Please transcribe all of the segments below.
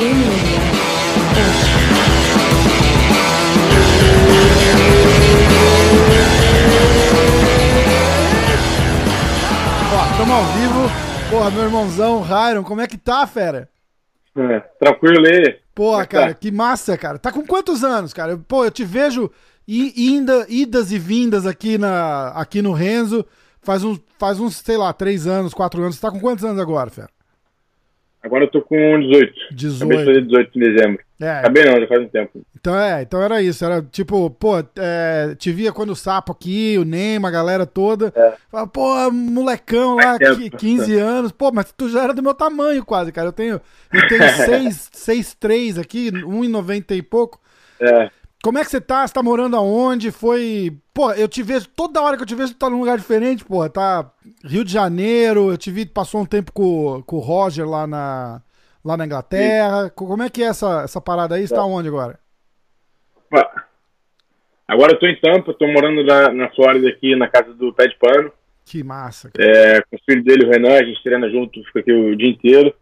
Ó, tamo ao vivo. Porra, meu irmãozão, Ryron, como é que tá, fera? É, tranquilo aí. Porra, é cara, tá? que massa, cara. Tá com quantos anos, cara? Pô, eu te vejo inda, idas e vindas aqui, na, aqui no Renzo. Faz uns, faz uns, sei lá, três anos, quatro anos. Você tá com quantos anos agora, fera? Agora eu tô com 18. Acabei de 18. fazer 18 em dezembro. É, Acabei não, já faz um tempo. então é, então era isso. Era tipo, pô, é, te via quando o Sapo aqui, o Neymar, a galera toda. Fala, pô, molecão lá, qui- tempo. 15 anos. Pô, mas tu já era do meu tamanho quase, cara. Eu tenho, eu tenho 6, 6'3 aqui, 1,90 e pouco. É, Como é que você tá? Você tá morando aonde? Foi. Pô, eu te vejo, toda hora que eu te vejo, tu tá num lugar diferente, pô. Tá Rio de Janeiro, eu te vi, passou um tempo com, com o Roger lá na, lá na Inglaterra. Co- Como é que é essa, essa parada aí? Você tá onde agora? Agora eu tô em Tampa, tô morando na, na Flórida aqui, na casa do Pé de Pano. Que massa, cara. É, com o filho dele, o Renan, a gente treina junto, fica aqui o dia inteiro.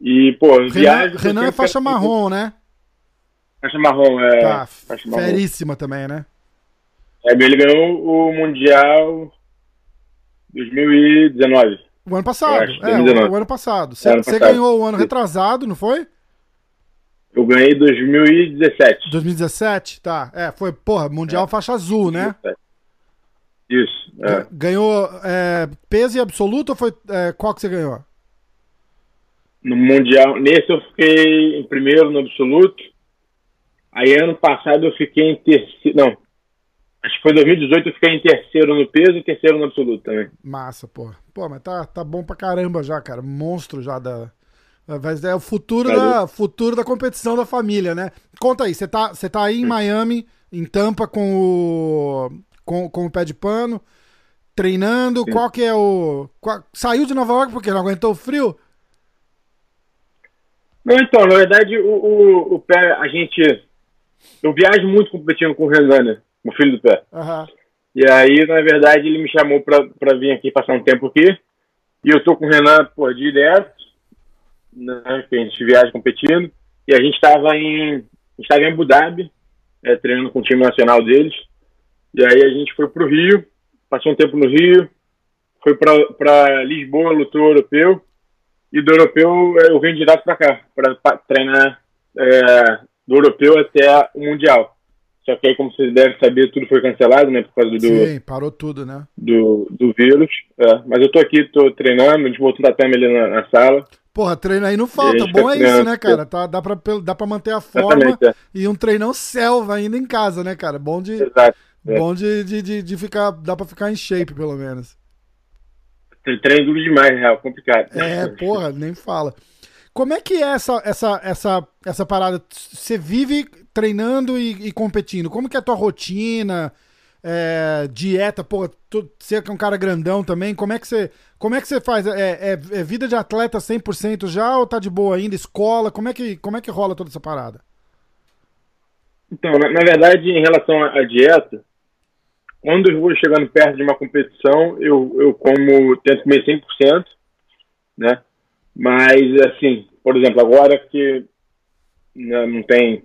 E, pô, Renan, viagem... Renan é faixa marrom, né? Faixa marrom, é. Tá, faixa marrom. feríssima também, né? É, ele ganhou o Mundial 2019. O ano passado. Acho, é, o, 2019. o ano passado. Você É, você ganhou o ano retrasado, não foi? Eu ganhei 2017. 2017? Tá. É, foi, porra, Mundial faixa azul, né? Isso. É. Ganhou é, peso e absoluto ou foi. é, qual que você ganhou? No Mundial, nesse eu fiquei em primeiro no absoluto. Aí ano passado eu fiquei em terceiro. Não. Acho que foi 2018 eu fiquei em terceiro no peso e terceiro no absoluto também. Massa, pô. Pô, mas tá, tá bom pra caramba já, cara. Monstro já da. É o futuro Valeu. da, futuro da competição da família, né? Conta aí, você tá, você tá aí em Miami, em Tampa, com o, com, com o pé de pano, treinando. Qual que é o. qual- saiu de Nova York porque não aguentou o frio? Não, então, na verdade, o, o, o pé, a gente. Eu viajo muito competindo com o Renan, né? O filho do pé. Aham. E aí, na verdade, ele me chamou pra, pra vir aqui passar um tempo aqui. E eu tô com o Renan, pô, direto, né? Que a gente viaja competindo. E a gente tava em. A gente tava em Abu Dhabi, é, treinando com o time nacional deles. E aí a gente foi pro Rio, passou um tempo no Rio, foi pra, pra Lisboa, lutou o europeu. E do europeu eu vim direto pra cá, pra, pra treinar é, do europeu até o Mundial. Só que aí, como vocês devem saber, tudo foi cancelado, né? Por causa do, Sim, parou tudo, né? do, do vírus. é. Mas eu tô aqui, tô treinando, a gente botou o tatame ali na, na sala. Porra, treino aí não falta. A gente Bom tá é isso, né, cara? Tá, dá, pra, dá pra manter a forma é. e um treinão selva ainda em casa, né, cara? Bom de, Exato. É. bom de, de, de, de ficar. Dá pra ficar em shape, pelo menos. Treino duro demais, na real, complicado. É, porra, nem fala. Como é que é essa, essa, essa, essa parada? Você vive treinando e, e competindo. Como que é a tua rotina? É, dieta, pô, tu, você é um cara grandão também, como é que você, como é que você faz? É, é, é vida de atleta 100% já ou tá de boa ainda? Escola? Como é que, como é que rola toda essa parada? Então, na, na verdade, em relação à, à dieta, quando eu vou chegando perto de uma competição, eu, eu como, tento comer 100%, né? Mas, assim, por exemplo, agora que né, não tem...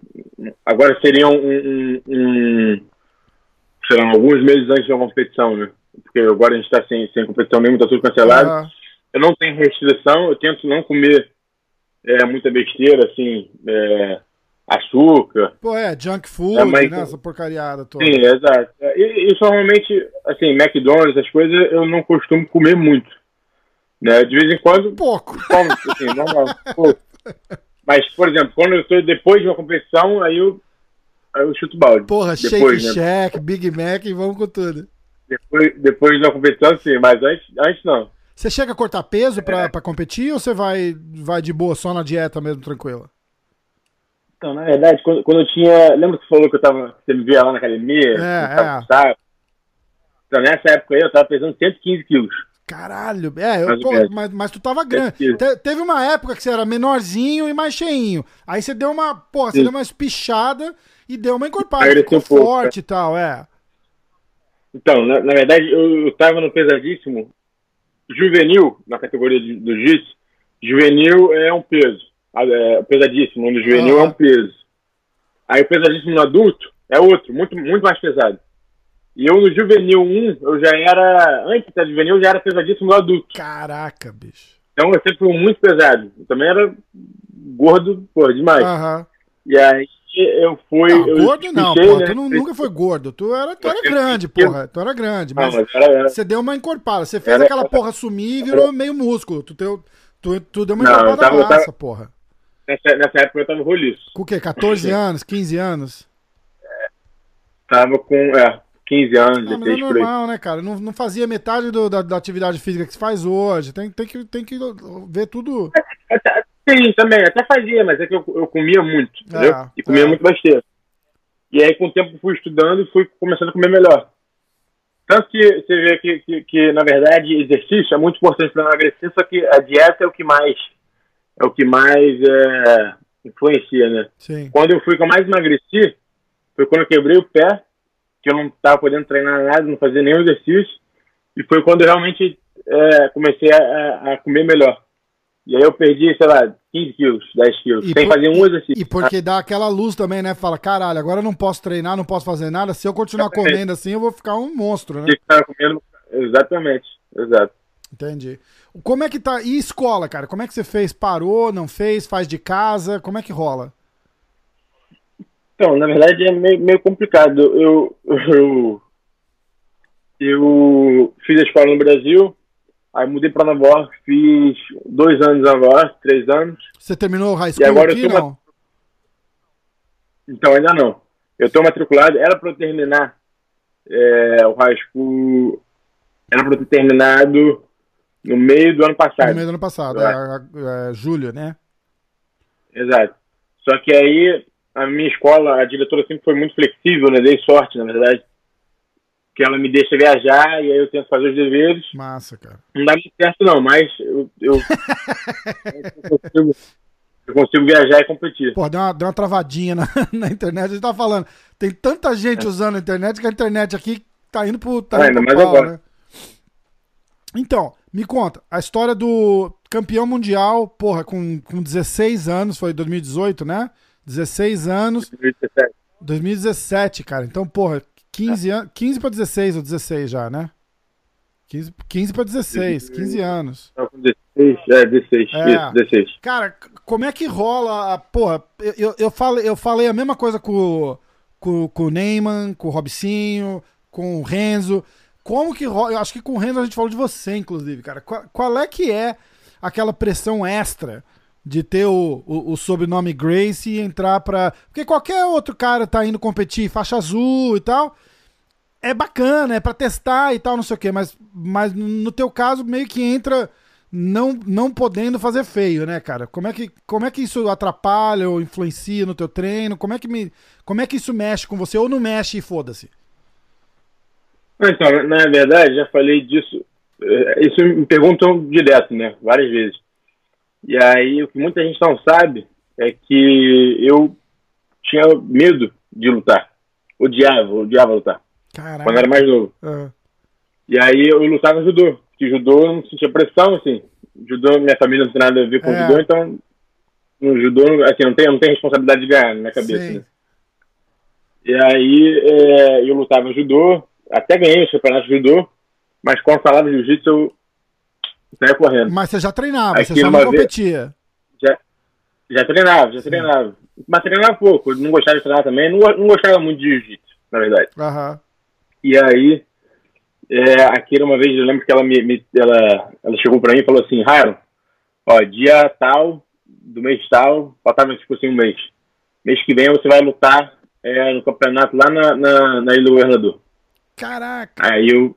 Agora seriam um, um, um, sei lá, alguns meses antes da competição, né? Porque agora a gente está sem, sem competição nenhuma, está tudo cancelado. Ah, eu não tenho restrição, eu tento não comer é, muita besteira, assim, é, açúcar. pô, é, junk food, É, mas- né? Essa porcariada toda. Sim, exato. E, e normalmente, assim, McDonald's, essas coisas, eu não costumo comer muito. Né? De vez em quando, Pouco. como, assim, normal. Pô. Mas, por exemplo, quando eu estou depois de uma competição, aí eu, aí eu chuto balde. Porra, depois, Shake né? Shack, Big Mac e vamos com tudo. Depois, depois da competição, sim, mas antes, antes não. Você chega a cortar peso É. pra, pra competir ou você vai, vai de boa, só na dieta mesmo, tranquila? Então, na verdade, quando, quando eu tinha. Lembra que você falou que eu tava. Você me via lá na academia? É, tava é. Então, nessa época aí, eu tava pesando 115 quilos. Caralho, é, eu, pô, menos. mas, mas tu tava grande. Sim. Te- teve uma época que você era menorzinho e mais cheinho. Aí você deu uma, porra, você Sim. deu uma espichada e deu uma encorpada. Emagreceu Ficou um pouco, forte e tal, é. Então, na, na verdade, eu, eu tava no pesadíssimo juvenil, na categoria de- do jiu Juvenil é um peso. é, pesadíssimo, no juvenil Ah. é um peso. Aí o pesadíssimo no adulto é outro, muito, muito mais pesado. E eu no juvenil 1, eu já era, antes da juvenil, eu já era pesadíssimo no adulto. Caraca, bicho. Então eu sempre fui muito pesado. Eu também era gordo, pô, demais. Aham. E aí eu fui. Não, eu gordo não, espichei, pô. né? Tu nu- nunca foi gordo. Tu era, tu era grande, porra. Tu era grande. Não, Mas mas era, era- você deu uma encorpada. Você fez Era- aquela porra sumir e virou meio músculo. Tu, deu, tu, tu deu uma Não, encorpada tava- eu tava- massa, porra. nessa, nessa época eu tava roliço. Com o quê? 14 anos, 15 anos? Tava com é, 15 anos, Ah, mas é 16 normal, né, cara? Não, não fazia metade do- da, da atividade física que se faz hoje. Tem, tem, que, tem que ver tudo. Até- Sim, também, até fazia, mas é que eu, eu comia muito, entendeu? É, e comia é. muito besteira. E aí, com o tempo, fui estudando e fui começando a comer melhor. Tanto que você vê que, que, que, na verdade, exercício é muito importante para emagrecer, só que a dieta é o que mais, é o que mais é, influencia, né? Sim. Quando eu fui que eu mais emagreci, foi quando eu quebrei o pé, que eu não estava podendo treinar nada, não fazia nenhum exercício, e foi quando eu realmente é, comecei a, a- comer melhor. E aí eu perdi, sei lá, 15 quilos, 10 quilos, E sem por- fazer um exercício. E porque dá aquela luz também, né? Fala, caralho, agora eu não posso treinar, não posso fazer nada. Se eu continuar comendo assim, eu vou ficar um monstro, né? Comendo. Exatamente, exato. Entendi. Como é que tá? E escola, cara? Como é que você fez? Parou, não fez? Faz de casa? Como é que rola? Então, na verdade é meio, meio complicado. Eu, eu, eu fiz a escola no Brasil, aí mudei para Nova York, fiz dois anos na Nova York, três anos. Você terminou o high school agora eu aqui, tô não? Então ainda não. Eu estou matriculado, era para eu terminar é, o high school, era para eu ter terminado no meio do ano No passado. meio do ano passado, É. é, é, julho, né? Exato. Só que aí a minha escola, a diretora sempre foi muito flexível, né? Dei sorte, na verdade. Que ela me deixa viajar e aí eu tento fazer os deveres. Massa, cara. Não dá muito certo não, mas eu, eu, eu consigo, eu consigo viajar e competir. Pô, deu uma, deu uma travadinha na, na internet. A gente tá falando. Tem tanta gente usando a internet que a internet aqui tá indo pro, tá É. Ah, ainda mais agora. né? Então, me conta, a história do campeão mundial, porra, com, com 16 anos, foi 2018, né? 16 anos, 2017. 2017, cara. Então, porra, 15 anos, 15 pra 16 ou 16 já, né? 15, 15 pra 16, 15 anos. Não, com 16, é, 16, É. isso, 16. Cara, como é que rola a. Porra, eu, eu, falei, eu falei a mesma coisa com, o- com, com o Neyman, com o Robicinho, com o Renzo. Como que rola? Eu acho que com o Renzo a gente falou de você, inclusive, cara. Qual, qual é que é aquela pressão extra de ter o, o, o sobrenome Grace e entrar pra. Porque qualquer outro cara tá indo competir faixa azul e tal. É bacana, é pra testar e tal, não sei o quê, mas, mas no teu caso meio que entra não, não podendo fazer feio, né, cara? Como é, que, como é que isso atrapalha ou influencia no teu treino? Como é que, me, como é que isso mexe com você? Ou não mexe e foda-se? Então, na verdade, já falei disso. eh, Isso me perguntam direto, né? Várias vezes. E aí, o que muita gente não sabe é que eu tinha medo de lutar. Odiava, odiava lutar. Caralho. Quando era mais novo. Ah, E aí, eu lutava no judô. Porque judô eu não sentia pressão, assim. Judô, minha família não tem nada a ver com É. judô, então. No judô, assim, não tem, não tem responsabilidade de ganhar na minha cabeça, né? E aí, é, eu lutava judô, até ganhei os campeonatos de judô, mas quando falava de jiu-jitsu, eu saía correndo. Mas você já treinava, Aqui você só não vez- competia. Já, já treinava, já treinava. Mas treinava pouco, não gostava de treinar também, não, não gostava muito de jiu-jitsu, na verdade. Aham. E aí, é, a Kira, uma vez, eu lembro que ela, me, me- ela, ela chegou pra mim e falou assim, Ryan, ó, dia tal, do mês tal, faltava tipo assim um mês. Mês que vem você vai lutar é, no campeonato lá na, na, na Ilha do Governador. Caraca. Aí eu,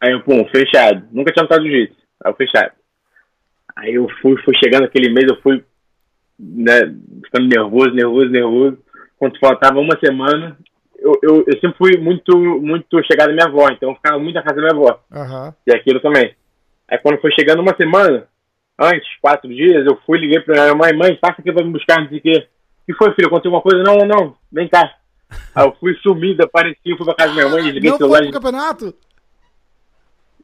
aí eu, pum, fechado. Nunca tinha lutado jiu-jitsu. Aí eu. Aí eu fui, fui chegando aquele mês, eu fui, né, ficando nervoso, nervoso, nervoso. Quando faltava uma semana, eu, eu, eu sempre fui muito, muito chegado à minha avó, então eu ficava muito na casa da minha avó. Aham. E aquilo também. Aí quando foi chegando uma semana, antes, quatro dias, eu fui, liguei pra minha mãe, mãe, passa aqui pra me buscar, não sei o quê. Que foi, filho? Aconteceu alguma coisa? Não, não, não, vem cá. Aí eu fui sumido, apareci, fui pra casa da minha mãe, desliguei o Não celular. foi pro campeonato?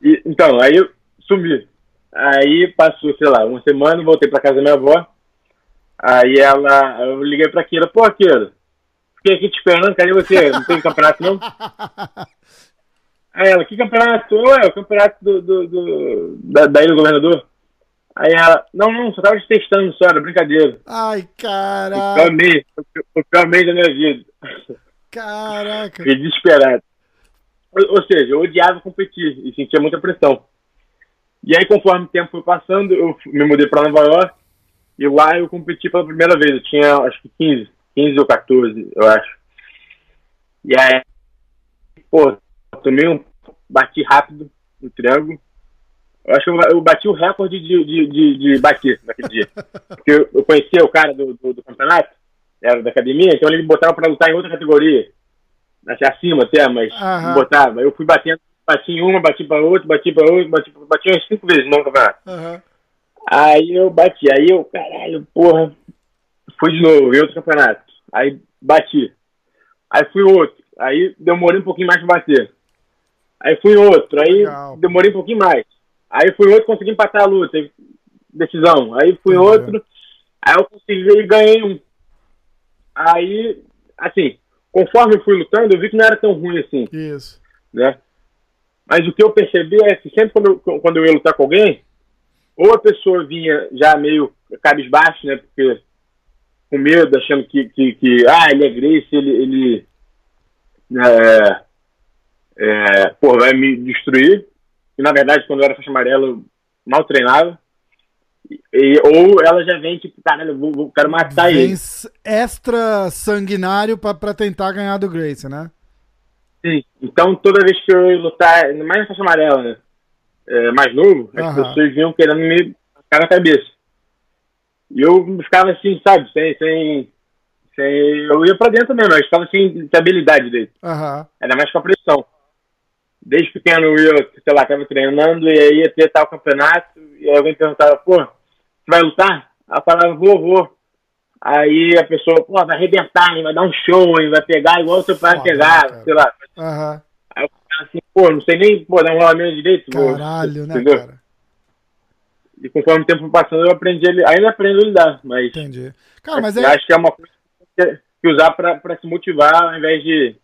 E, então, aí eu sumi. Aí passou, sei lá, uma semana, voltei pra casa da minha avó. Aí ela, eu liguei pra Kira, pô, Kira, fiquei aqui te esperando, cadê você? Não tem campeonato não? Aí ela, que campeonato? Ué, o campeonato do, do, do da, da Ilha do Governador. Aí ela, não, não, só tava te testando só, era brincadeira. Ai, O caraca. pior mês, o pior mês da minha vida. Caraca. Fiquei desesperado. Ou, ou seja, eu odiava competir e sentia muita pressão. E aí, conforme o tempo foi passando, eu me mudei para Nova York e lá eu competi pela primeira vez. Eu tinha, acho que 15, 15 ou 14, eu acho. E aí, pô, tomei um. Bati rápido no triângulo. Eu acho que eu, bati o recorde de, de, de, de bater naquele dia. Porque eu, eu conhecia o cara do, do, do campeonato, era da academia, então ele me botava para lutar em outra categoria. Acima até, mas Aham. me botava. Eu fui batendo, bati em uma, bati para outra, bati para outra, bati, bati umas cinco vezes no campeonato. Aham. Aí eu bati, aí eu, caralho, porra, fui de novo, em outro campeonato. Aí bati. Aí fui outro. Aí demorei um pouquinho mais pra bater. Aí fui outro, aí Legal. demorei um pouquinho mais. Aí fui outro, consegui empatar a luta, decisão. Aí fui Uhum. outro, aí eu consegui e ganhei um. Aí, assim, conforme eu fui lutando, eu vi que não era tão ruim assim Isso. né? Mas o que eu percebi é que sempre quando eu, quando eu ia lutar com alguém, ou a pessoa vinha já meio cabisbaixo, né? Porque com medo, achando que, que, que ah, ele é Grace, ele, ele é, é, pô, vai me destruir. E na verdade, quando eu era faixa amarela, eu mal treinava. E, ou ela já vem tipo, caralho, eu vou, vou, quero matar ele. extra sanguinário pra tentar ganhar do Grace, né? Sim. Então, toda vez que eu ia lutar, mais na faixa amarela, né? É, mais novo, as Aham. pessoas vinham querendo me ficar na cabeça. E eu ficava assim, sabe, sem. sem, sem eu ia pra dentro mesmo, eu ficava sem, habilidade dele. Aham. Ainda mais com a pressão. Desde pequeno eu, sei lá, tava treinando e aí ia ter tal campeonato, e aí alguém perguntava, pô, você vai lutar? Aí eu falava, vou, vou. Aí a pessoa, pô, vai arrebentar, hein, vai dar um show, hein, vai pegar igual o seu pai pegava, cara. sei lá. Aham. Aí eu assim, pô, não sei nem pô, dar um rolamento direito. Caralho, né, entendeu? cara? E conforme o tempo passando, eu aprendi, ainda aprendo a lidar, mas Entendi. Cara, mas eu é. acho que é uma coisa que tem que usar pra, pra se motivar ao invés de.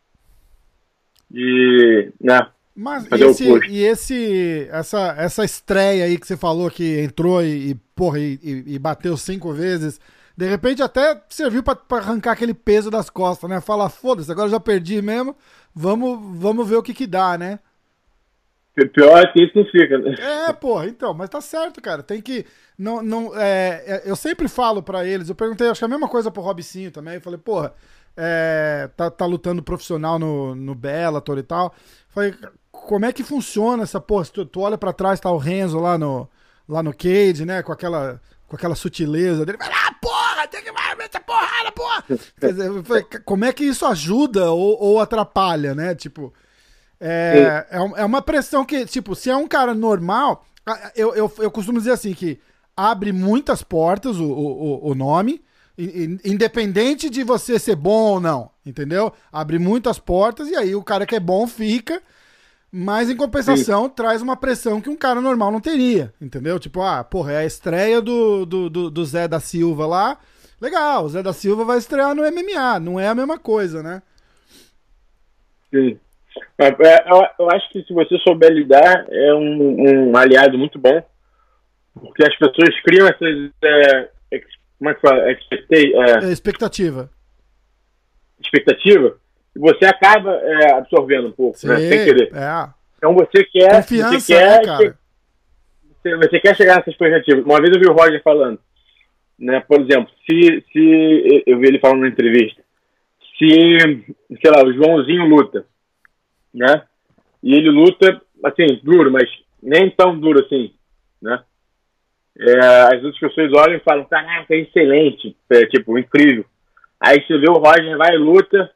de. né? Mas Fazer esse, e esse, essa, essa estreia aí que você falou que entrou e, e, porra, e, e- e bateu cinco vezes, de repente até serviu pra, pra arrancar aquele peso das costas, né? Falar, foda-se, agora eu já perdi mesmo, vamos, vamos ver o que que dá, né? Pi- Pior é que isso não fica. né? É, porra, então, mas tá certo, cara. Tem que. Não, não, é, é, eu sempre falo pra eles, eu perguntei, acho que a mesma coisa pro Robicinho também. Eu falei, porra, é, tá, tá lutando profissional no, no Bellator e tal. Falei, como é que funciona essa porra? Se Tu, tu olha pra trás, tá o Renzo lá no, lá no cage, né? Com aquela, com aquela sutileza dele. Vai lá, porra, tem que vai, mete a porrada, porra! Quer dizer, falei, como é que isso ajuda ou, ou atrapalha, né? Tipo. É, é, é uma pressão que, tipo, se é um cara normal, eu, eu, eu costumo dizer assim, que abre muitas portas o, o, o- nome, independente de você ser bom ou não, entendeu? Abre muitas portas e aí o cara que é bom fica, mas em compensação traz uma pressão que um cara normal não teria, entendeu? Tipo, ah, porra, é a estreia do, do, do, do Zé da Silva lá, legal, o Zé da Silva vai estrear no MMA, não é a mesma coisa, né? Sim. É, é, eu, acho que se você souber lidar, é um, um aliado muito bom. Porque as pessoas criam essas. É, como é que fala? É, É expectativa. expectativa. E você acaba é, absorvendo um pouco, né? Sem querer. É. Então você quer. Confiança, você quer né, cara? você, você quer chegar nessa expectativa. Uma vez eu vi o Roger falando, né? Por exemplo, se, se eu vi ele falando na entrevista, se, sei lá, o Joãozinho luta, né? E ele luta, assim, duro, mas nem tão duro assim, né? É, as outras pessoas olham e falam, caraca, é excelente, é, tipo, incrível. Aí você vê o Roger vai e luta,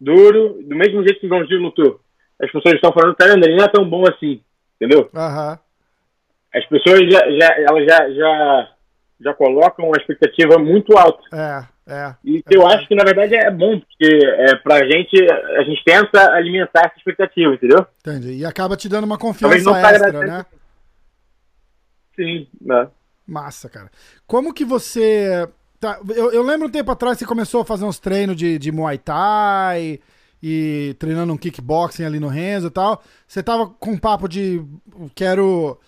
duro, do mesmo jeito que o Joãozinho lutou. As pessoas estão falando, caramba, ele não é tão bom assim, entendeu? Aham. as pessoas já, já, elas já, já, já colocam uma expectativa muito alta. É, é. E que eu acho que, na verdade, é bom, porque é, pra gente, a gente tenta alimentar essa expectativa, entendeu? Entendi. E acaba te dando uma confiança tá extra, agradecendo. né? Sim. Né? Massa, cara. Como que você. Tá, eu, eu lembro um tempo atrás que você começou a fazer uns treinos de, de Muay Thai e treinando um kickboxing ali no Renzo e tal. Você tava com um papo de quero.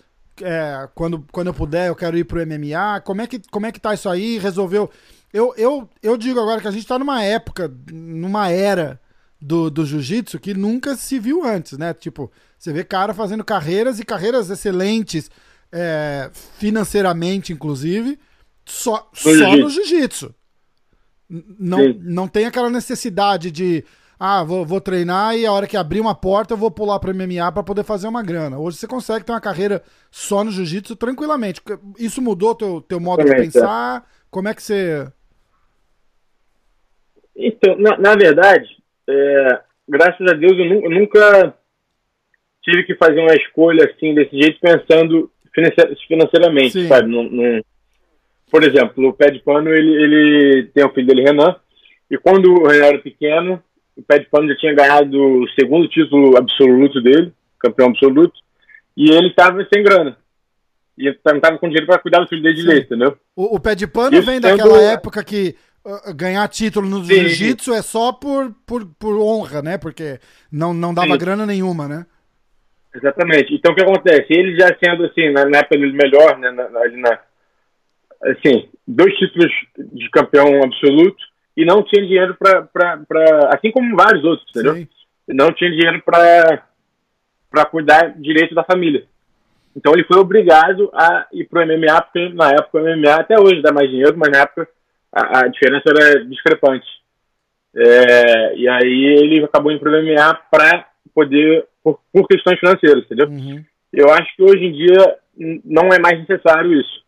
É, quando, quando eu puder, eu quero ir pro MMA. Como é que, como é que tá isso aí? Resolveu. Eu, eu, eu digo agora que a gente tá numa época, numa era do, do jiu-jitsu que nunca se viu antes, né? Tipo, você vê cara fazendo carreiras e carreiras excelentes, é, financeiramente, inclusive, só, só no jiu-jitsu. Não, não tem aquela necessidade de ah, vou, vou, treinar e a hora que abrir uma porta eu vou pular para MMA para poder fazer uma grana. Hoje você consegue ter uma carreira só no jiu-jitsu tranquilamente. Isso mudou teu teu modo de pensar? Como é que você Então, na, na verdade, é, graças a Deus eu, eu, nunca tive que fazer uma escolha assim desse jeito pensando financeiramente, Sim. sabe? Num, num... Por exemplo, o pé de pano ele, ele tem o filho dele Renan e quando o Renan era pequeno o Pé de Pano já tinha ganhado o segundo título absoluto dele, campeão absoluto, e ele estava sem grana. E ele não estava com dinheiro para cuidar do filho dele de leite, entendeu? O, o Pé de Pano Isso vem daquela época que uh, ganhar título no jiu-jitsu é só por, por, por honra, né? Porque não, não dava Sim. grana nenhuma, né? Exatamente. Então o que acontece? Ele já sendo assim, na, na época dele melhor, né? Na, na, assim, dois títulos de campeão absoluto, e não tinha dinheiro para. Assim como vários outros, entendeu? Sim. Não tinha dinheiro para cuidar direito da família. Então ele foi obrigado a ir para o MMA, porque na época o MMA até hoje dá mais dinheiro, mas na época a, a diferença era discrepante. É, e aí ele acabou indo para o MMA para poder, por, por, questões financeiras, entendeu? Uhum. Eu acho que hoje em dia não é mais necessário isso,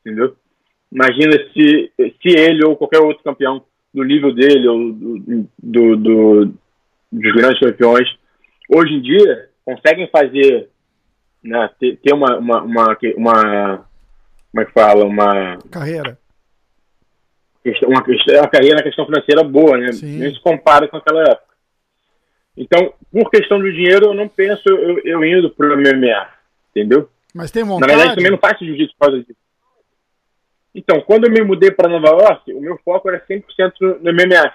entendeu? Imagina se, se ele ou qualquer outro campeão do nível dele ou do, do, do, dos grandes campeões, hoje em dia conseguem fazer, né, ter, ter uma, uma, uma, uma, como é que fala, uma carreira. Uma, uma carreira na questão financeira boa, né? Sim. Nem se compara com aquela época. Então, por questão do dinheiro, eu não penso eu, eu indo pro MMA, entendeu? Mas tem vontade? Na verdade, também não faço jiu-jitsu por causa disso. Então, quando eu me mudei para Nova York, o meu foco era 100% no MMA.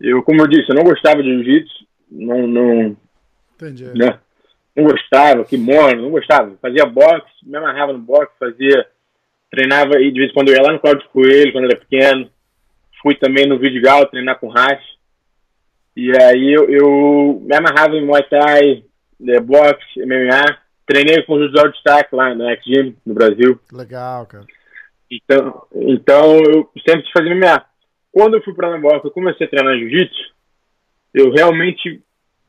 Eu, como eu disse, eu não gostava de jiu-jitsu, não, não, Entendi. Né? não gostava, kimono, não gostava. Fazia boxe, me amarrava no boxe, fazia, treinava e de vez em quando eu ia lá no Cláudio Coelho, quando eu era pequeno. Fui também no Vidigal treinar com Hash. E aí eu, eu, me amarrava em Muay Thai, né, boxe, MMA. Treinei com o José de Destaque lá no X-Gym, no Brasil. Legal, cara. Então, então eu sempre quis fazer MMA. Quando eu fui para Nova York, eu comecei a treinar jiu-jitsu, eu realmente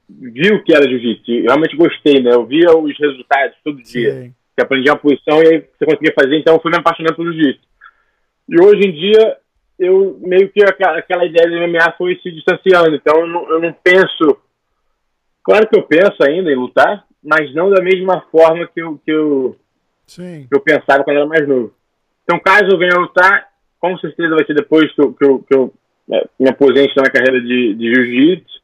vi o que era jiu-jitsu. Eu realmente gostei, né? Eu via os resultados todo dia. Sim. Você aprendia a posição e aí você conseguia fazer, então eu fui me apaixonando pelo jiu-jitsu. E hoje em dia, eu meio que aquela, aquela ideia de MMA foi se distanciando. Então eu não, eu não penso. Claro que eu penso ainda em lutar, mas não da mesma forma que eu, que eu, que eu pensava quando eu era mais novo. Então, caso eu venha lutar, com certeza vai ser depois que eu, que eu, que eu é, me aposente na carreira de, de jiu-jitsu,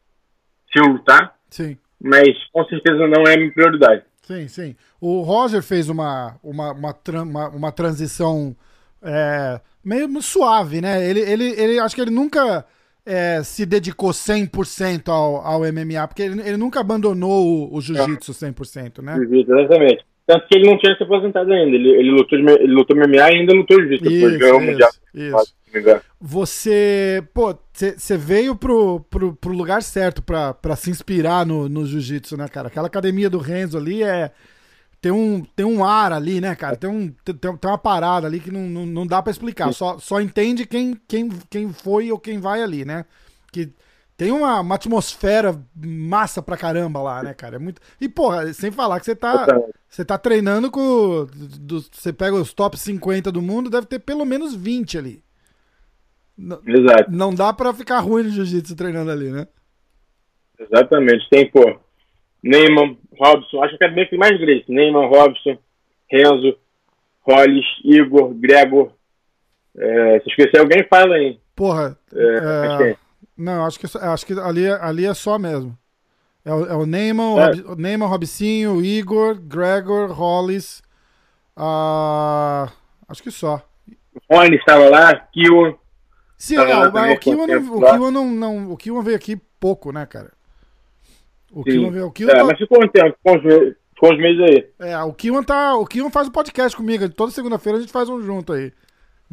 se eu lutar. Sim. Mas com certeza não é a minha prioridade. Sim, sim. O Roger fez uma, uma, uma, uma, uma transição é, meio suave, né? Ele, ele, ele acho que ele nunca é, se dedicou 100% ao, ao MMA, porque ele, ele nunca abandonou o, o jiu-jitsu 100%, né? Exatamente. Tanto que ele não tinha se aposentado ainda. Ele, ele, lutou, ele lutou MMA e ainda lutou jiu-jitsu. Depois ganhou o Mundial. Isso. Você, pô, você veio pro, pro, pro, lugar certo pra, pra se inspirar no, no jiu-jitsu, né, cara? Aquela academia do Renzo ali é. Tem um, tem um ar ali, né, cara? Tem, um, tem, tem uma parada ali que não, não, não dá para explicar. Só, só entende quem, quem, quem foi ou quem vai ali, né? Que tem uma, uma atmosfera massa pra caramba lá, né, cara? É muito. E, porra, sem falar que você tá. Você tá treinando com. Do, você pega os top 50 do mundo, deve ter pelo menos 20 ali. Exato. Não dá pra ficar ruim no jiu-jitsu treinando ali, né? Exatamente. Tem, pô, Neyman, Robson, acho que é bem que mais Grace. Neyman, Robson, Renzo, Hollis, Igor, Gregor. É, se esquecer alguém, fala aí. Porra. É, é... Não, acho que, acho que ali, ali é só mesmo. É o, é o Neyman, é. o, Neyman, Robicinho, o Igor, Gregor, Hollis. Uh, acho que só. Rony estava lá, Kiwan. Sim, é, lá o, o Kiwan não, o. Kiwan não, não. O Kiwan veio aqui pouco, né, cara? O Sim. Kiwan veio. O Kiwan, É, tá- mas ficou um tempo, ficou uns, meses, ficou uns meses aí. é, o Kiwan tá. O Kiwan faz um podcast comigo. Toda segunda-feira a gente faz um junto aí.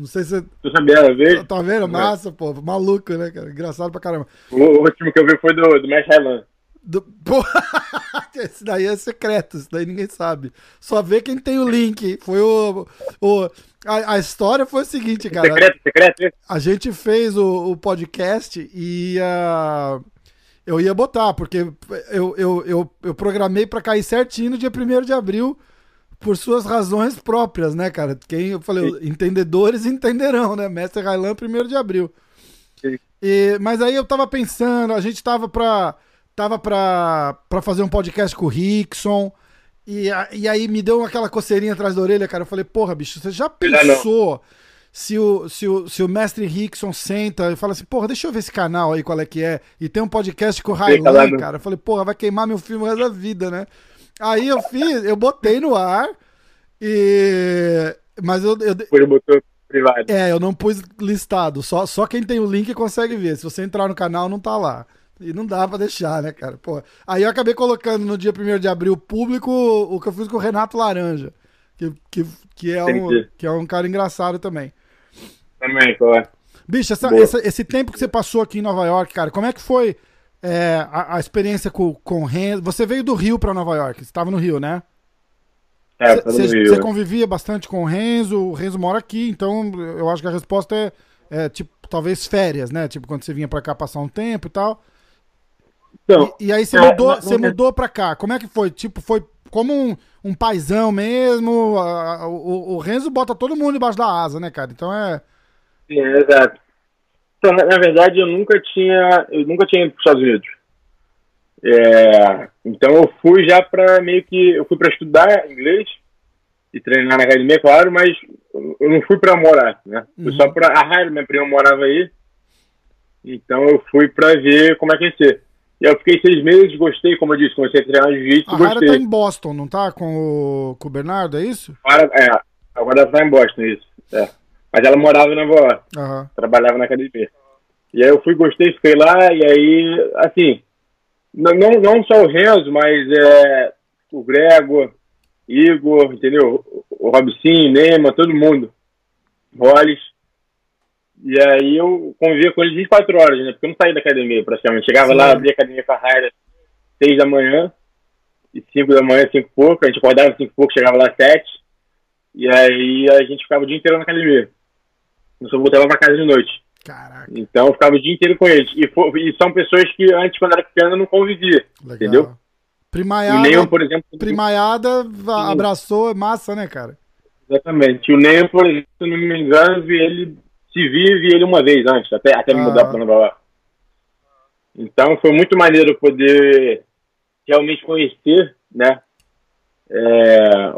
Não sei se você. Tu eu vi? Tá vendo? Massa, pô. Maluco, né, cara? Engraçado pra caramba. O, último que eu vi foi do, do Mesh Highland. Do- Pô, esse daí é secreto, isso daí ninguém sabe. Só vê quem tem o link. Foi o. o a, a história foi o seguinte, cara. Secreto, secreto? A gente fez o, o podcast e ah, eu ia botar, porque eu, eu, eu, eu programei pra cair certinho no dia 1 de abril, por suas razões próprias, né, cara? Quem eu falei, entendedores entenderão, né? Mestre Railan, 1 de abril. Sim. E, mas aí eu tava pensando, a gente tava pra, tava pra, pra fazer um podcast com o Rickson. E, a- e aí me deu aquela coceirinha atrás da orelha, cara. Eu falei, porra, bicho, você já não. pensou se o, se, o, se o mestre Rickson senta e fala assim, porra, deixa eu ver esse canal aí, qual é que é. E tem um podcast com o Railan, cara. Eu falei, porra, vai queimar meu filme o resto da vida, né? Aí eu fiz, eu botei no ar e. Mas eu, eu, Depois botou privado. é, eu não pus listado. Só, só quem tem o link consegue ver. Se você entrar no canal, não tá lá. E não dá pra deixar, né, cara? Pô. Aí eu acabei colocando no dia 1 de abril público o que eu fiz com o Renato Laranja. Que, que, que, é, um, que é um cara engraçado também. Também, claro. Bicho, essa- essa- esse tempo que você passou aqui em Nova York, cara, como é que foi é, a, a experiência com, com o Renzo? Você veio do Rio pra Nova York, você tava no Rio, né? É, Você né? convivia bastante com o Renzo, o Renzo mora aqui, então eu acho que a resposta é, é, tipo, talvez férias, né? Tipo, quando você vinha pra cá passar um tempo e tal. Então, E, e aí você é, mudou, não- você não- mudou pra cá. Como é que foi? Tipo, foi como um, um paizão mesmo? a- a- o, o Renzo bota todo mundo debaixo da asa, né, cara? Então é. sim, é, exato. Então, na, verdade, eu nunca tinha, eu nunca tinha ido para os Estados Unidos. É, então eu fui já para meio que, eu fui para estudar inglês e treinar na academia, claro, mas eu não fui para morar, né? Fui Uhum. só para a Raio, minha prima morava aí. Então eu fui para ver como é que ia ser. E eu fiquei seis meses, gostei, como eu disse, comecei a treinar jiu-jitsu, A Raira gostei. tá em Boston, não tá? Com o, com o Bernardo, é isso? Agora, é, agora tá em Boston, isso. É. Mas ela morava Nova York, Aham. trabalhava na academia. E aí eu fui, gostei, fiquei lá, e aí, assim, não, não, não só o Renzo, mas é, o Gregor, Igor, entendeu? O Robson, Neymar, todo mundo. Rolles. E aí eu convivia com eles 24 horas, né? Porque eu não saía da academia, praticamente. Chegava Sim. lá, abria a academia com a Raira 6 da manhã, e 5 da manhã, 5 e pouco. A gente acordava 5 e pouco, chegava lá 7. E aí a gente ficava o dia inteiro na academia. Eu só voltava pra casa de noite. Caraca, Então eu ficava o dia inteiro com eles. E, fo- e são pessoas que antes, quando era pequena, não convivia. legal. Entendeu? Primaiada, nenhum, por exemplo. primaiada abraçou, é massa, né, cara? Exatamente. O Neymar, por exemplo, se não me engano, vi ele se vive ele uma vez antes, até, até me Ah. mudar para Nova York. Então foi muito maneiro poder realmente conhecer, né, é,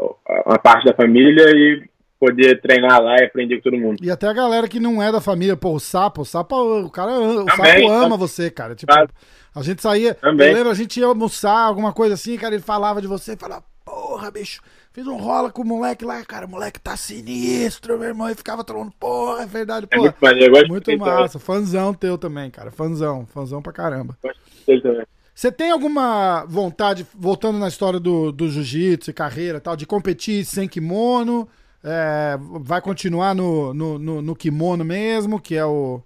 uma parte da família e poder treinar lá e aprender com todo mundo. E até a galera que não é da família, pô, o Sapo, o Sapo, o cara, o Também, Sapo ama você, cara. Tipo, Claro. a gente saía, Também. eu lembro, a gente ia almoçar, alguma coisa assim, cara, ele falava de você, falava, porra, bicho, fiz um rola com o moleque lá, cara, o moleque tá sinistro, meu irmão, e ficava falando, porra, é verdade, É pô. muito maneiro, eu gosto Muito também. massa, fãzão teu também, cara, fãzão, fãzão pra caramba. Gosto dele também. Você tem alguma vontade, voltando na história do, do jiu-jitsu e carreira e tal, de competir sem kimono? É, vai continuar no, no, no, no kimono mesmo, que é o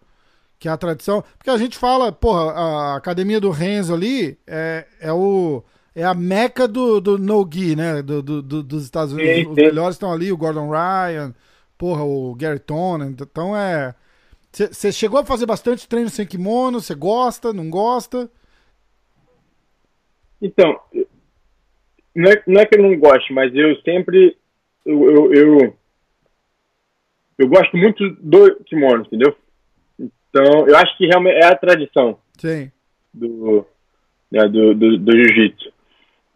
que é a tradição? Porque a gente fala, porra, a academia do Renzo ali é, é o é a meca do, do no-gi, né? Do, do- do- dos Estados Unidos. Sim, Os sim. melhores estão ali, o Gordon Ryan, porra, o Gary Tonnen. Então é. Você chegou a fazer bastante treino sem kimono? Você gosta, não gosta? Então, não é, não é que eu não gosto, mas eu sempre. Eu, eu, eu, eu gosto muito do kimono, entendeu? Então, eu acho que realmente é a tradição Sim. do, né, do, do, do jiu-jitsu.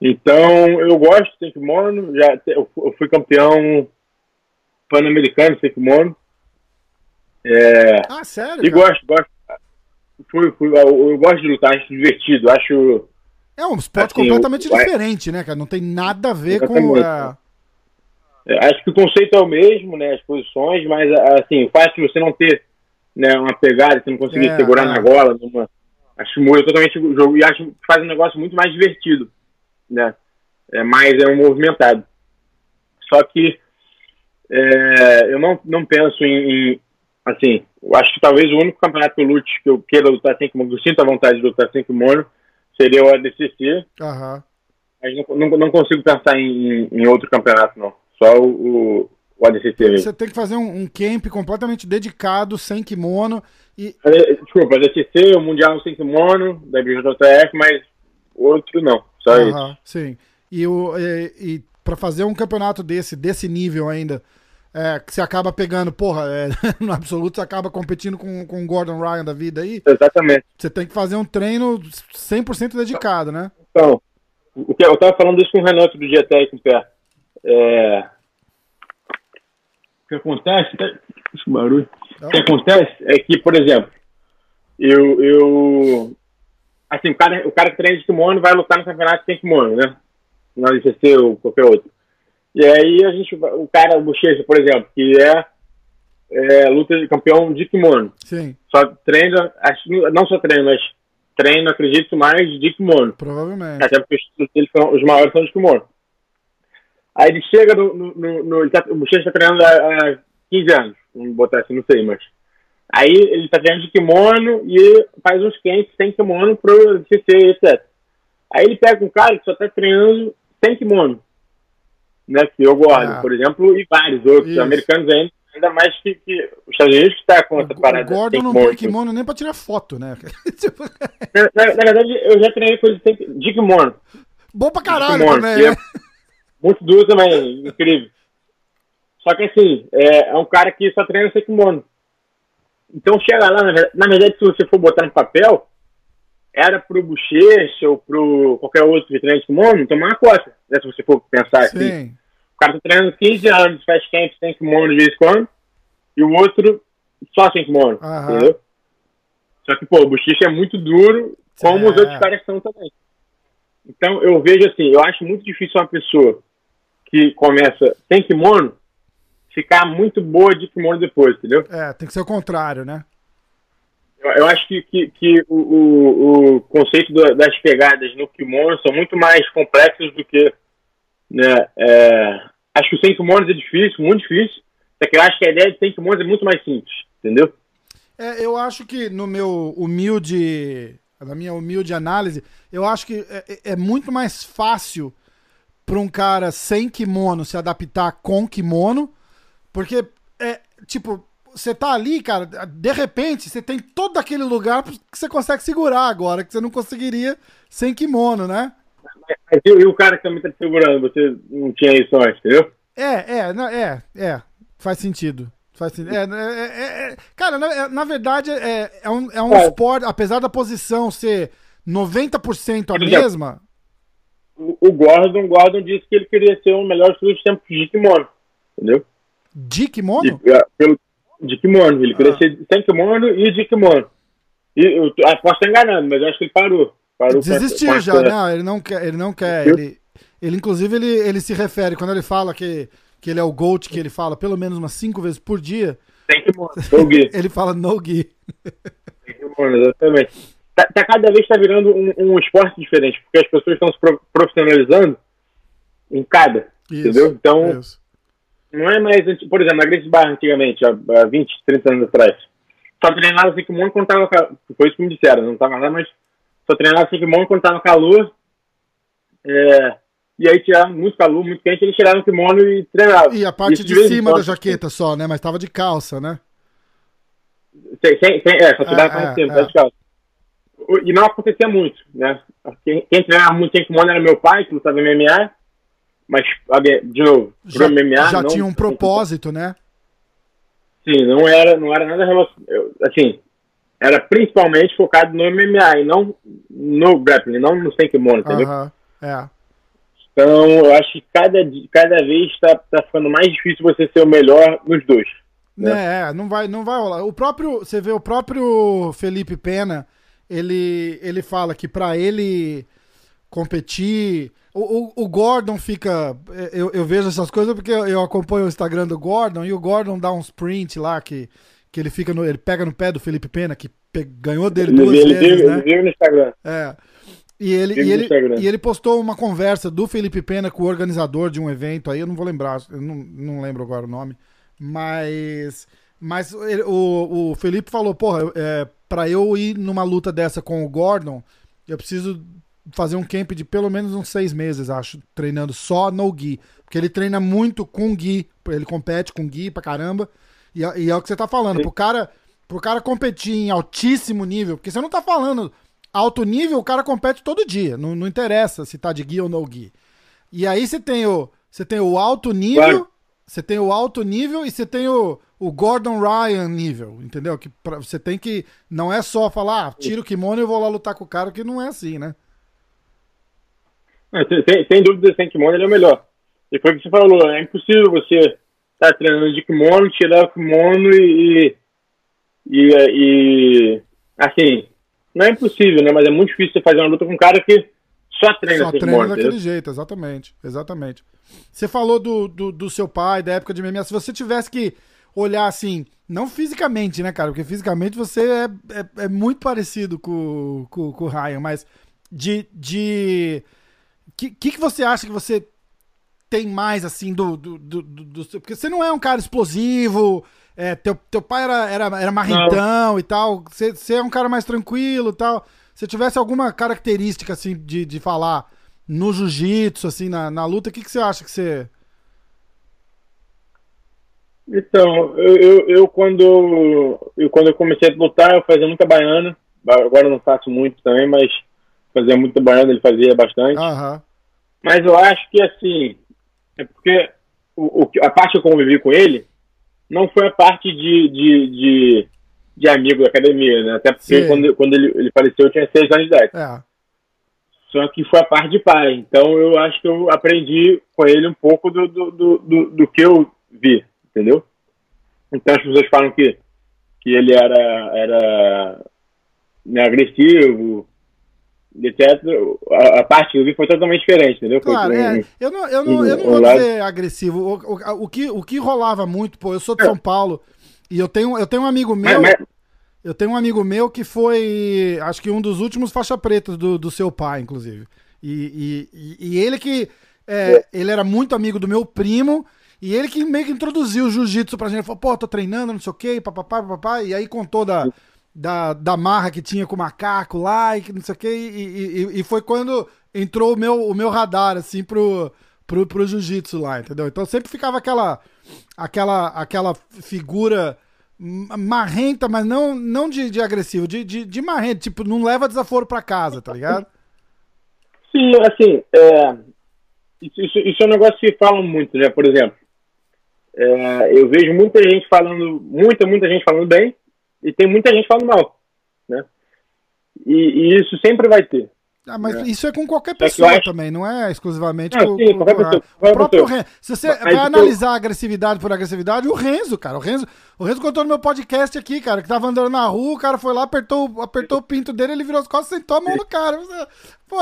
Então, eu gosto de kimono, já, eu fu- eu fui campeão pan-americano sem kimono. É, Ah, sério? e cara? gosto, gosto. Fui, fui, eu, eu gosto de lutar, acho divertido, acho. É um esporte Assim, completamente diferente, né, cara? Não tem nada a ver com. É, acho que o conceito é o mesmo, né? As posições, mas assim, o fato de você não ter né, uma pegada, você não conseguir É, segurar é. na gola, numa, acho muda totalmente o jogo e acho que faz um negócio muito mais divertido, né? É mais é um movimentado. Só que é, eu não, não penso em, em, assim, eu acho que talvez o único campeonato que eu lute, que eu queira lutar sem kimono, que eu sinto a vontade de lutar sem kimono, seria o ADCC, Aham. mas não, não, não consigo pensar em, em outro campeonato, não. Só o, o, o ADCC mesmo. Você tem que fazer um, um camp completamente dedicado, sem kimono. E Desculpa, ADCC, o Mundial sem kimono, da BJJF, mas outro não. Só isso. Aham, sim. E, o, e, e para fazer um campeonato desse, desse nível ainda, é, que você acaba pegando, porra, é, no absoluto você acaba competindo com, com o Gordon Ryan da vida aí, Exatamente. você tem que fazer um treino 100% dedicado, né? Então, o que eu tava falando isso com o Renato do dia até com o pé. É... O que acontece? tá- Esse barulho. O que acontece é que, por exemplo, eu. eu assim, o cara, o cara que treina de kimono vai lutar no campeonato sem kimono, né? No ICC ou qualquer outro. E aí a gente. O cara, o Bochecha, por exemplo, que é, é luta de campeão de kimono. Sim, Só treina, não só treina, mas treina, acredito, mais de kimono. provavelmente. Até porque os os maiores são de kimono. Aí ele chega no. no, no, no ele tá, o Bochecha está treinando há, há 15 anos, vamos botar assim, não sei, mas. Aí ele tá treinando de kimono e faz uns quentes sem kimono pro CC, etc. Aí ele pega um cara que só tá treinando sem kimono. Né? Que eu gosto, Ah. por exemplo, e vários outros Isso. americanos ainda, ainda mais que, que os Estados Unidos que tá com essa O, parada. o Gordon não kimono. põe kimono nem pra tirar foto, né? Na, na- na verdade, eu já treinei coisa sem, de kimono. Bom pra caralho é né? Muito duro também, incrível. Só que assim, é, é um cara que só treina sem kimono. Então chega lá, na verdade, na verdade, se você for botar no papel, era pro Bochecha ou pro qualquer outro que treina de kimono tomar uma cota. Né, se você for pensar assim. Sim. O cara tá treinando 15 anos, faz camp sem kimono de vez em quando, e o outro só sem kimono. Aham. Entendeu? Só que, pô, o Bochecha é muito duro, como os É. outros caras são também. Então, eu vejo assim, eu acho muito difícil uma pessoa que começa sem kimono ficar muito boa de kimono depois, entendeu? É, tem que ser o contrário, né? Eu, eu acho que, que, que o, o, o conceito da- das pegadas no kimono são muito mais complexos do que. Né, é, acho que o sem kimono é difícil, muito difícil. Só que eu acho que a ideia de sem kimono é muito mais simples, entendeu? É, eu acho que no meu humilde. Na minha humilde análise, eu acho que é, é- é muito mais fácil para um cara sem kimono se adaptar com kimono, porque é tipo, você tá ali, cara, de repente você tem todo aquele lugar que você consegue segurar agora, que você não conseguiria sem kimono, né? Mas e, o cara que também tá te segurando, você não tinha isso antes, entendeu? É, é, é, é. Faz sentido. Faz sentido. É, é, é, é, cara, na, é- na verdade, é, é um, é um É. esporte, apesar da posição ser 90% a mesma. O, o Gordon, Gordon disse que ele queria ser o melhor dos dos tempos de kimono, entendeu? De kimono? De, é, pelo, de kimono, ele queria Ah. ser sem kimono e de kimono. E eu ah, posso estar enganando, mas eu acho que ele parou. parou Desistiu com já, essa- não, ele não quer, ele não quer. Ele, ele inclusive, ele, ele se refere, quando ele fala que, que ele é o GOAT, que ele fala pelo menos umas cinco vezes por dia, Sem kimono. No gi. ele fala no gi. Sem kimono, exatamente. Tá, tá cada vez tá virando um, um esporte diferente, porque as pessoas estão se pro- profissionalizando em cada, Isso, entendeu? Então, isso. não é mais, por exemplo, na Grace Bar antigamente, há, há 20, 30 anos atrás, só treinava sem kimono quando tava calor. Foi isso que me disseram, não tava lá, mas só treinava sem kimono quando tava calor. É, e aí tirava muito calor, muito quente, eles tiravam o kimono e treinavam. E a parte Isso de em cima da jaqueta só, né? Mas tava de calça, né? Sem, sem, é, só tirava É, a parte de é, cima, é. tá de calça. E não acontecia muito, né? Quem, quem treinava muito sem kimono era meu pai, que lutava MMA, mas, de novo, pro Já, MMA... já não- tinha um propósito, né? Sim, não era, não era nada relacionado. Assim, era principalmente focado no MMA e não no grappling, não no sem kimono, entendeu? Aham, é. Então, eu acho que cada, cada vez está tá ficando mais difícil você ser o melhor nos dois. Né, é, não vai, não vai rolar. O próprio, você vê o próprio Felipe Pena, ele, ele fala que pra ele competir. O, o, o Gordon fica. Eu, eu, vejo essas coisas porque eu, eu, acompanho o Instagram do Gordon e o Gordon dá uns print lá que, que ele fica no, ele pega no pé do Felipe Pena, que pe, ganhou dele duas ele, vezes. Ele, né? ele vive no Instagram. É. E ele, e, ele, e ele postou uma conversa do Felipe Pena com o organizador de um evento aí, eu não vou lembrar, eu não, não lembro agora o nome, mas. Mas ele, o, o Felipe falou, porra, é, pra eu ir numa luta dessa com o Gordon, eu preciso fazer um camp de pelo menos uns seis meses, acho, treinando só no Gui. Porque ele treina muito com Gui, ele compete com Gui pra caramba. E, e é o que você tá falando, pro cara, pro cara competir em altíssimo nível, porque você não tá falando alto nível, o cara compete todo dia, não, não interessa se tá de Gui ou no Gui. E aí você tem o, você tem o alto nível, claro. Você tem o alto nível e você tem o, o Gordon Ryan nível, entendeu? Que pra, você tem que. Não é só falar, ah, tira o kimono e vou lá lutar com o cara, que não é assim, né? Sem, sem dúvida, sem kimono ele é o melhor. E foi o que você falou, é impossível você estar tá treinando de kimono, tirar o kimono e, e, e, assim, não é impossível, né? Mas é muito difícil você fazer uma luta com um cara que só treina Só treina daquele entendeu? jeito, exatamente, exatamente. Você falou do, do, do, seu pai, da época de MMA, se você tivesse que olhar assim, não fisicamente, né, cara? Porque fisicamente você é, é, é muito parecido com, com, com o Ryan, mas de... de que, que, que você acha que você tem mais, assim, do, do, do, do, Porque você não é um cara explosivo, é, teu, teu pai era, era, era marrentão não. e tal, você, você é um cara mais tranquilo e tal. Se tivesse alguma característica, assim, de, de falar no jiu-jitsu, assim, na, na luta, o que, que você acha que você... Então, eu, eu, eu, quando, eu quando eu comecei a lutar, eu fazia muita baiana. Agora eu não faço muito também, mas fazia muita baiana, ele fazia bastante. Uhum. Mas eu acho que assim, é porque o, o, a parte que eu convivi com ele não foi a parte de, de, de, de amigo da academia, né? Até porque quando, quando ele, ele faleceu eu tinha seis anos de idade. É. Só que foi a parte de pai. Então eu acho que eu aprendi com ele um pouco do, do, do, do, do que eu vi, entendeu? Então as pessoas falam que, que ele era, era né, agressivo, etc. A, a, parte que eu vi foi totalmente diferente, entendeu? Claro, é. Eu não, eu não, eu não vou dizer agressivo. O, o, o, que, o que rolava muito, pô, eu sou de é. São Paulo e eu tenho, eu tenho um amigo meu. Mas, mas... Eu tenho um amigo meu que foi, acho que um dos últimos faixa pretas do, do seu pai, inclusive. E, e, e ele que. É, é. Ele era muito amigo do meu primo. E ele que meio que introduziu o jiu-jitsu pra gente. Falou, pô, tô treinando, não sei o quê, papapá, papapá. E aí contou da, da, da marra que tinha com o macaco lá e não sei o que. E, e, e, foi quando entrou o meu, o meu radar, assim, pro, pro, pro jiu-jitsu lá, entendeu? Então sempre ficava aquela, aquela, aquela figura marrenta, mas não, não de, de agressivo, de, de, de marrenta, tipo, não leva desaforo pra casa, tá ligado? Sim, assim, é, isso, isso é um negócio que falam muito, né? Por exemplo, é, eu vejo muita gente falando, muita, muita gente falando bem, e tem muita gente falando mal, né? E, e isso sempre vai ter. Ah, mas né? isso é com qualquer pessoa acho... também, não é exclusivamente com, sim, com, com pessoa, o próprio Renzo. Se você mas vai analisar agressividade por agressividade, o Renzo, cara, o Renzo, o Renzo contou no meu podcast aqui, cara, que tava andando na rua, o cara foi lá, apertou, apertou o pinto dele, ele virou as costas e sentou a mão no cara. Pô,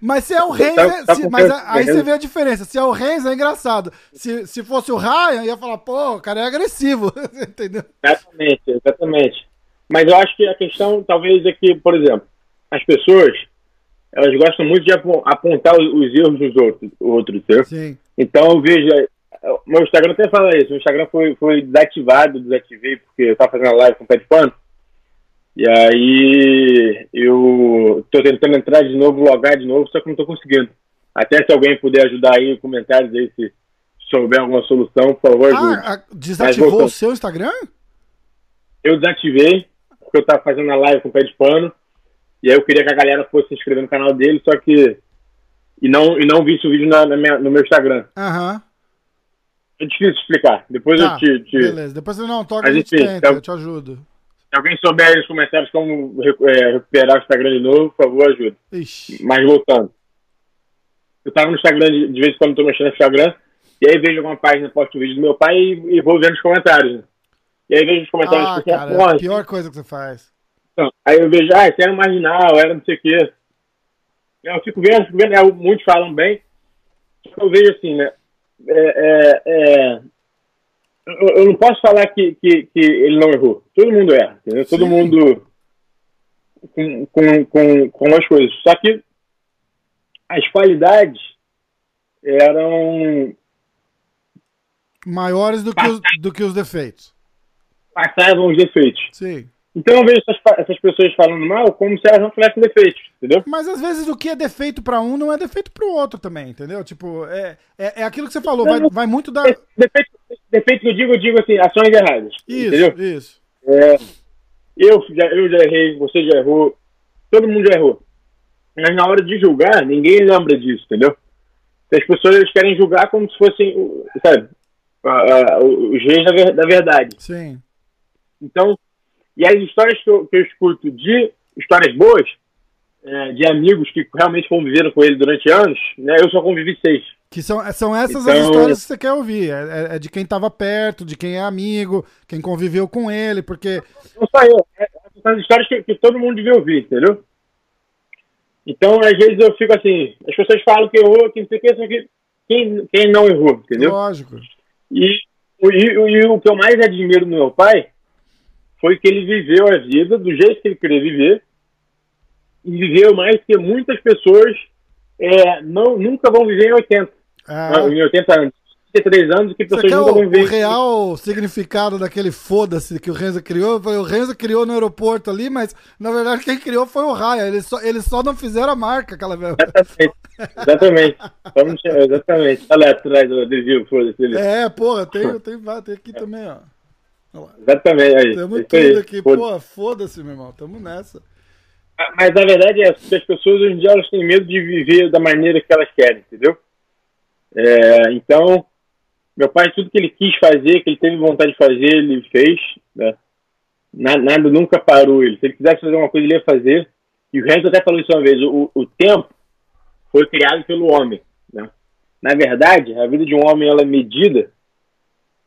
mas se é o Reis, tá, tá se, mas aí você vê a diferença. Se é o Reis, é engraçado. Se, se fosse o Ryan, ia falar, pô, o cara é agressivo. Entendeu? Exatamente, exatamente. Mas eu acho que a questão, talvez, é que, por exemplo, as pessoas, elas gostam muito de apontar os erros dos outros, outros Sim. Então eu vejo. Meu Instagram até fala isso. O Instagram foi, foi desativado, desativei, porque eu tava fazendo live com o Pet Pano. E aí eu tô tentando entrar de novo, logar de novo, só que não tô conseguindo. Até se alguém puder ajudar aí comentários aí, se souber alguma solução, por favor, ah, desativou o seu Instagram? Eu desativei, porque eu tava fazendo a live com o pé de pano, e aí eu queria que a galera fosse se inscrever no canal dele, só que... E não, e não visse o vídeo na, na minha, no meu Instagram. Aham. Uhum. É difícil explicar. Depois tá, eu te, te... Beleza, depois você não toca, a gente enfim, tenta, eu te ajudo. Se alguém souber aí nos comentários como é, recuperar o Instagram de novo, por favor, ajuda. Ixi. Mas voltando. Eu tava no Instagram, de, de vez em quando tô mexendo no Instagram, e aí vejo alguma página, posto um vídeo do meu pai e, e vou vendo os comentários. Né? E aí vejo os comentários. Ah, cara, é a pior coisa que você faz. Então, aí eu vejo, ah, esse era marginal, era não sei o quê. Eu fico vendo, fico vendo, é, muitos falam bem. Eu vejo assim, né? É, é, é, eu, eu, não posso falar que, que, que, ele não errou. Todo mundo erra, entendeu? Todo mundo com, com, com, com as coisas. Só que as qualidades eram maiores do que, os, do que os defeitos. Passavam os defeitos. Sim. Então eu vejo essas, essas pessoas falando mal como se elas não tivessem defeitos, entendeu? Mas às vezes o que é defeito para um não é defeito para o outro também, entendeu? Tipo, é, é, é aquilo que você falou, vai, vai muito da. Defeito, defeito que eu digo, eu digo assim, ações erradas. Isso, entendeu? isso. É, eu, já, eu já errei, você já errou, todo mundo já errou. Mas na hora de julgar, ninguém lembra disso, entendeu? As pessoas querem julgar como se fossem, sabe, os reis da verdade. Sim. Então, e as histórias que eu, que eu escuto de histórias boas, é, de amigos que realmente conviveram com ele durante anos, né? Eu só convivi seis. Que são, são essas então, as histórias que você quer ouvir. É, é, é de quem estava perto, de quem é amigo, quem conviveu com ele, porque. Não só eu, é, são as histórias que, que, todo mundo devia ouvir, entendeu? Então, às vezes eu fico assim, as pessoas falam que errou, que não sei o que, só que quem, quem não errou, entendeu? Lógico. E, e, e, o que eu mais admiro no meu pai foi que ele viveu a vida do jeito que ele queria viver e viveu mais que muitas pessoas é, não, nunca vão viver em 80, ah. em 80 anos. 33 anos que pessoas nunca vão viver. O real significado daquele foda-se que o Renzo criou, o Renzo criou no aeroporto ali, mas na verdade quem criou foi o Raya. Eles só, eles só não fizeram a marca aquela vez. Exatamente. Exatamente. exatamente. Olha atrás do adesivo, foda-se. É, porra, tem, tem, tem aqui também, ó. Exatamente. Aí, Tamo tudo aí. aqui. Foda Pô, foda-se, meu irmão. Tamo nessa. Ah, mas a verdade é que as pessoas hoje em dia elas têm medo de viver da maneira que elas querem, entendeu? É, então, meu pai, tudo que ele quis fazer, que ele teve vontade de fazer, ele fez. Né? Nada, nunca parou ele. Se ele quisesse fazer uma coisa, ele ia fazer. E o Renzo até falou isso uma vez: o, o tempo foi criado pelo homem. Né? Na verdade, a vida de um homem ela é medida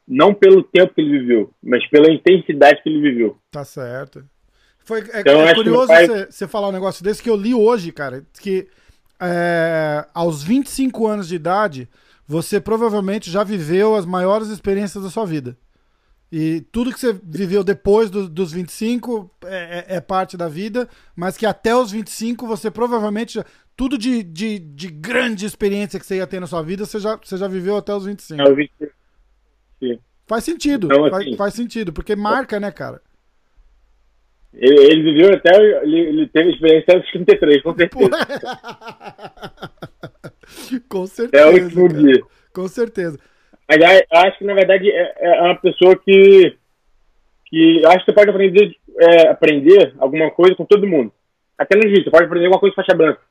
não pelo tempo que ele viveu, mas pela intensidade que ele viveu. Tá certo. Foi, é, então, é curioso pai... você, você, falar um negócio desse que eu li hoje, cara, que é, aos 25 anos de idade, você provavelmente já viveu as maiores experiências da sua vida. E tudo que você viveu depois do, dos 25 é, é, é, parte da vida, mas que até os 25 você provavelmente. Já, tudo de, de, de grande experiência que você ia ter na sua vida, você já, você já viveu até os 25. É, 25. Sim. Faz sentido, então, faz, assim, faz, sentido, porque marca, né, cara? Ele, ele viveu até. Ele, ele, teve experiência até os 33, com certeza. com certeza. É o último cara. dia. Com certeza. Mas eu acho que, na verdade, é, é uma pessoa que. que acho que você pode aprender, é, aprender alguma coisa com todo mundo. Até no dia, você pode aprender alguma coisa com faixa branca.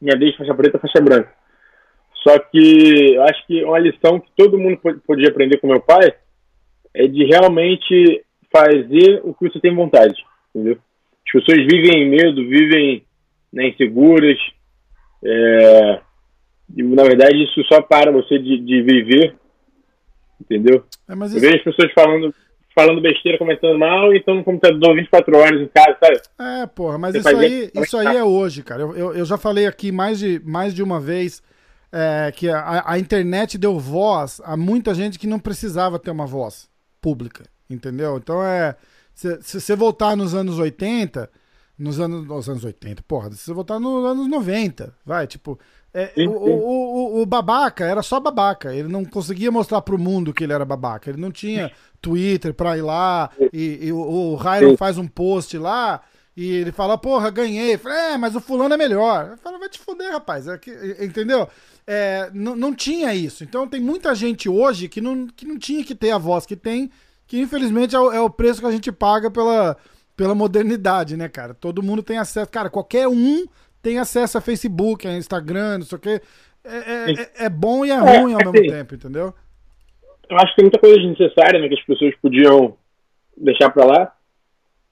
Minha desde faixa preta, faixa branca. Só que eu acho que uma lição que todo mundo podia aprender com meu pai é de realmente fazer o que você tem vontade, entendeu? As pessoas vivem em medo, vivem né, inseguras. É, e, na verdade, isso só para você de, de viver, entendeu? É, isso... Eu vejo as pessoas falando, falando besteira, comentando mal, e estão no computador 24 horas em casa, sabe? É, porra, mas isso aí, isso aí é hoje, cara. Eu, eu, eu já falei aqui mais de, mais de uma vez é, que a, a, internet deu voz a muita gente que não precisava ter uma voz pública, entendeu? Então é. Se, você voltar nos anos 80, nos anos, nos anos 80, porra, se você voltar nos anos 90, vai, tipo. É, o, o, o, o, babaca era só babaca. Ele não conseguia mostrar pro mundo que ele era babaca. Ele não tinha Twitter pra ir lá e, e o, o Ryan faz um post lá e ele fala, porra, ganhei. É, mas o fulano é melhor. Eu falo, vai te fuder, rapaz. É que, entendeu? é, não tinha isso. Então tem muita gente hoje que não, que não tinha que ter a voz que tem, que infelizmente é o, é o preço que a gente paga pela, pela modernidade, né, cara? Todo mundo tem acesso. Cara, qualquer um tem acesso a Facebook, a Instagram, não sei o quê. É, é, é, é bom e é, é ruim ao mesmo tempo, entendeu? Eu acho que tem muita coisa desnecessária né, que as pessoas podiam deixar pra lá.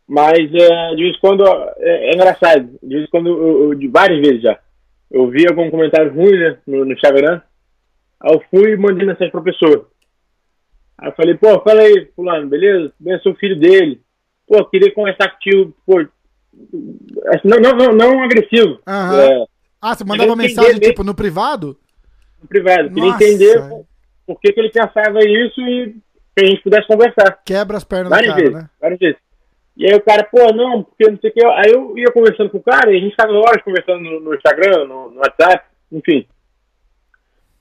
Mas é, de vez em quando é, é engraçado. De vez em quando, eu, eu, de várias vezes já eu vi algum comentário ruim né, no, no Instagram. Aí eu fui e mandei mensagem pra pessoa. Aí eu falei, pô, fala aí, fulano, beleza? Bem, eu sou filho dele. Pô, queria conversar contigo, pô. Assim, não, não, não, não agressivo. Uhum. É, Ah, você mandava mensagem, entender tipo, no privado? no privado. Queria Nossa. entender por, por que, que ele pensava isso e que a gente pudesse conversar. Quebra as pernas Várias do cara, vezes, né? várias vezes. E aí o cara, pô, não, porque não sei o que. Aí eu ia conversando com o cara e a gente ficava horas conversando no, no Instagram, no, no WhatsApp, enfim.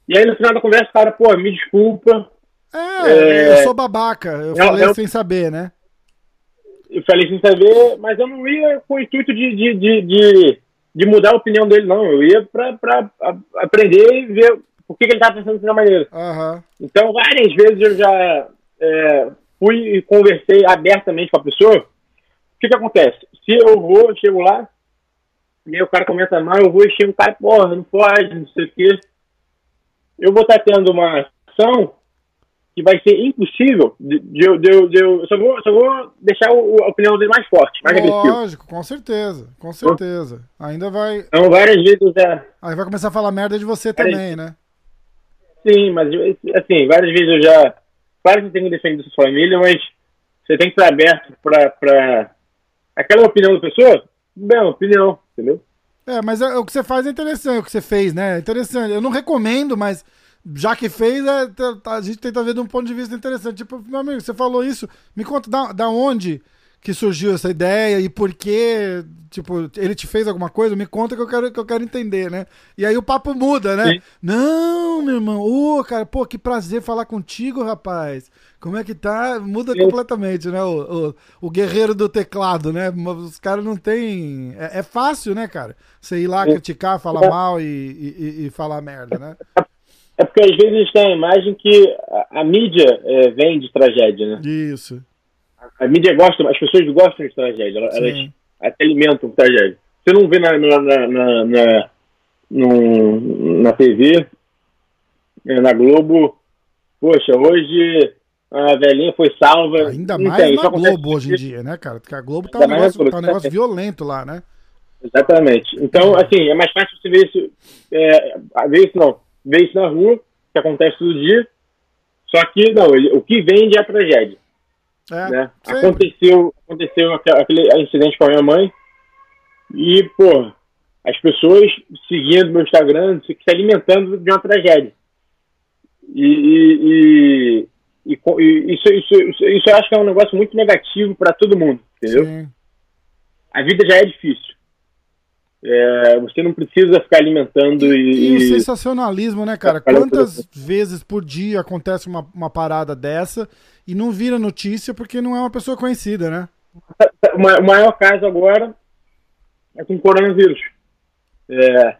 E aí no final da conversa, o cara, pô, me desculpa. É, É. eu sou babaca. Eu Não, falei eu- sem saber, né? Eu falei sem saber, mas eu não ia com o intuito de, de, de, de, de mudar a opinião dele, não. Eu ia pra, pra a- aprender e ver por que, que ele tava pensando dessa maneira. Aham. Então, várias vezes eu já é, fui e conversei abertamente com a pessoa. O que que acontece? Se eu vou, chego lá, e aí o cara começa mal, eu vou e chego, o cara, porra, não pode, não sei o quê. Eu vou estar tendo uma ação que vai ser impossível de, de, eu- de, eu- de eu, eu só vou, só vou deixar o- a opinião dele mais forte, mais agressiva. Lógico, com certeza. Com certeza. Ainda vai. Então, várias vezes eu já, Aí vai começar a falar merda de você também, né? Sim, mas assim, várias vezes eu já. Claro que você tem que defender sua família, mas você tem que estar aberto pra. pra... Aquela opinião da pessoa, bem, uma opinião, entendeu? É, mas é- o que você faz é interessante, o que você fez, né? É interessante. Eu não recomendo, mas já que fez, é, tá- tá- a gente tenta ver de um ponto de vista interessante. Tipo, meu amigo, você falou isso, me conta da, da onde que surgiu essa ideia e por que, tipo, ele te fez alguma coisa, me conta que eu quero, que eu quero entender, né? E aí o papo muda, né? Sim. Não, meu irmão, ô, cara, pô, que prazer falar contigo, rapaz. Como é que tá? Muda Sim. completamente, né? O, o, o guerreiro do teclado, né? Os caras não tem. É, é fácil, né, cara? Você ir lá Sim. criticar, falar É. mal e, e, e falar merda, né? É porque às vezes tem a imagem que a, a mídia é, vem de tragédia, né? Isso. A mídia gosta, as pessoas gostam de tragédia, elas, elas até alimentam tragédia. Você não vê na, na, na, na, no- na TV, eh, na Globo, poxa, hoje a velhinha foi salva. Ainda mais tem, na Globo hoje em dia, né, cara? Porque a Globo tá um negócio, tá um negócio violento lá, né? Exatamente. Então, assim, é mais fácil você ver isso, é, ver isso não, ver isso na rua, que acontece todo dia, só que, não, ele- o que vende é a tragédia, É, né? Aconteceu, aconteceu aque- aquele incidente com a minha mãe e, pô, as pessoas seguindo meu Instagram, se, alimentando de uma tragédia. E, e, e, e isso, isso, isso eu acho que é um negócio muito negativo para todo mundo, entendeu? Sim. a vida já é difícil. É, você não precisa ficar alimentando E, e. o e- sensacionalismo, né, cara? Quantas vezes por dia acontece uma, uma parada dessa e não vira notícia porque não é uma pessoa conhecida, né? O ma- o maior caso agora é com coronavírus. É,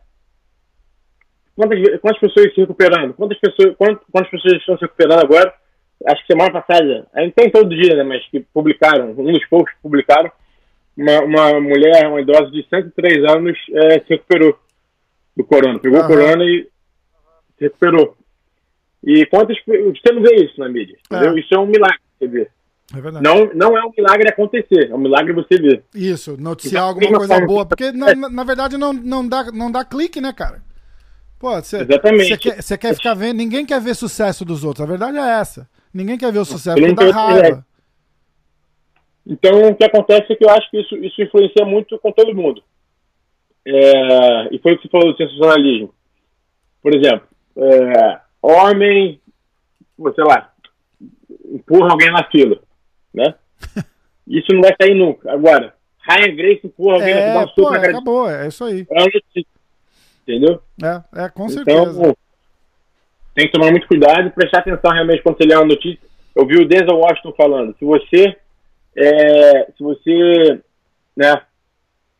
quantas, quantas pessoas se recuperando? Quantas pessoas, quantas, quantas pessoas estão se recuperando agora? Acho que semana passada, não tem todo dia, né? Mas que publicaram, um dos poucos que publicaram, uma, uma mulher, uma idosa de 103 anos, é, se recuperou do corona. Pegou Aham. o corona e se recuperou. E quantas. Você não vê isso na mídia? É. Isso é um milagre, você vê. É verdade. Não, não é um milagre acontecer, é um milagre você ver. Isso, noticiar Da alguma coisa forma boa. que- Porque, na, na- verdade, não, não, dá, não dá clique, né, cara? Pô, você Exatamente. você quer, quer ficar vendo. Ninguém quer ver sucesso dos outros. A verdade é essa. Ninguém quer ver o sucesso porque dá ver raiva. Então, o que acontece é que eu acho que isso, isso influencia muito com todo mundo. É, e foi o que você falou do sensacionalismo. Por exemplo, é, homem, sei lá, empurra alguém na fila, né? Isso não vai sair nunca. Agora, Ryan Grace empurra alguém, É, um soco pô, na cara acabou. É isso aí. É. Entendeu? É, é com certeza. Então, tem que tomar muito cuidado e prestar atenção realmente quando você lê uma notícia. Eu vi o Denzel Washington falando, se você, é, se você, né,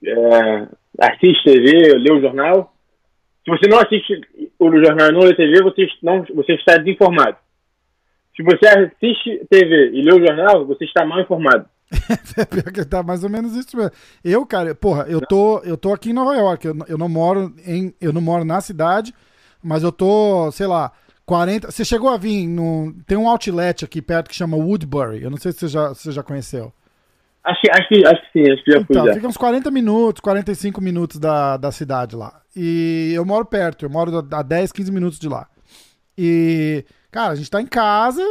é, assiste TV, lê o jornal, se você não assiste o jornal e não lê TV, você, não, você está desinformado. Se você assiste TV e lê o jornal, você está mal informado. É pior que tá mais ou menos isso mesmo. Eu, cara, porra, eu tô, eu tô aqui em Nova York. Eu, eu não moro em, eu não moro na cidade, mas eu tô, sei lá, 40. Você chegou a vir no, tem um outlet aqui perto que chama Woodbury. Eu não sei se você já, você já conheceu. Acho, acho, que, acho que sim, acho que já fui Então, já. fica uns 40 minutos, 45 minutos da, da cidade lá. E eu moro perto, eu moro a 10, 15 minutos de lá. E, cara, a gente tá em casa,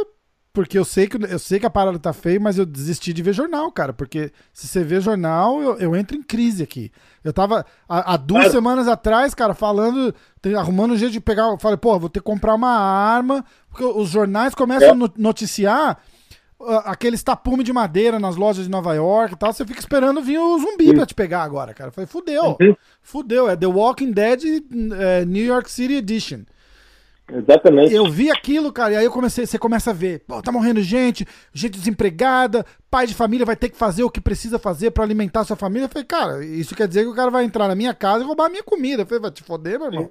porque eu sei, que, eu sei que a parada tá feia, mas eu desisti de ver jornal, cara. Porque se você vê jornal, eu, eu entro em crise aqui. Eu tava há, há duas semanas atrás, cara, falando, arrumando um jeito de pegar. Eu falei, pô, vou ter que comprar uma arma, porque os jornais começam é. a noticiar aqueles tapume de madeira nas lojas de Nova York e tal, você fica esperando vir o zumbi pra te pegar agora, cara. Eu falei, fudeu. Uhum. Fudeu. É The Walking Dead é, New York City Edition. Exatamente. Eu vi aquilo, cara, e aí eu comecei, você começa a ver, pô, tá morrendo gente, gente desempregada, pai de família vai ter que fazer o que precisa fazer para alimentar sua família. Eu falei, cara, isso quer dizer que o cara vai entrar na minha casa e roubar a minha comida. Eu falei, vai te foder, meu irmão.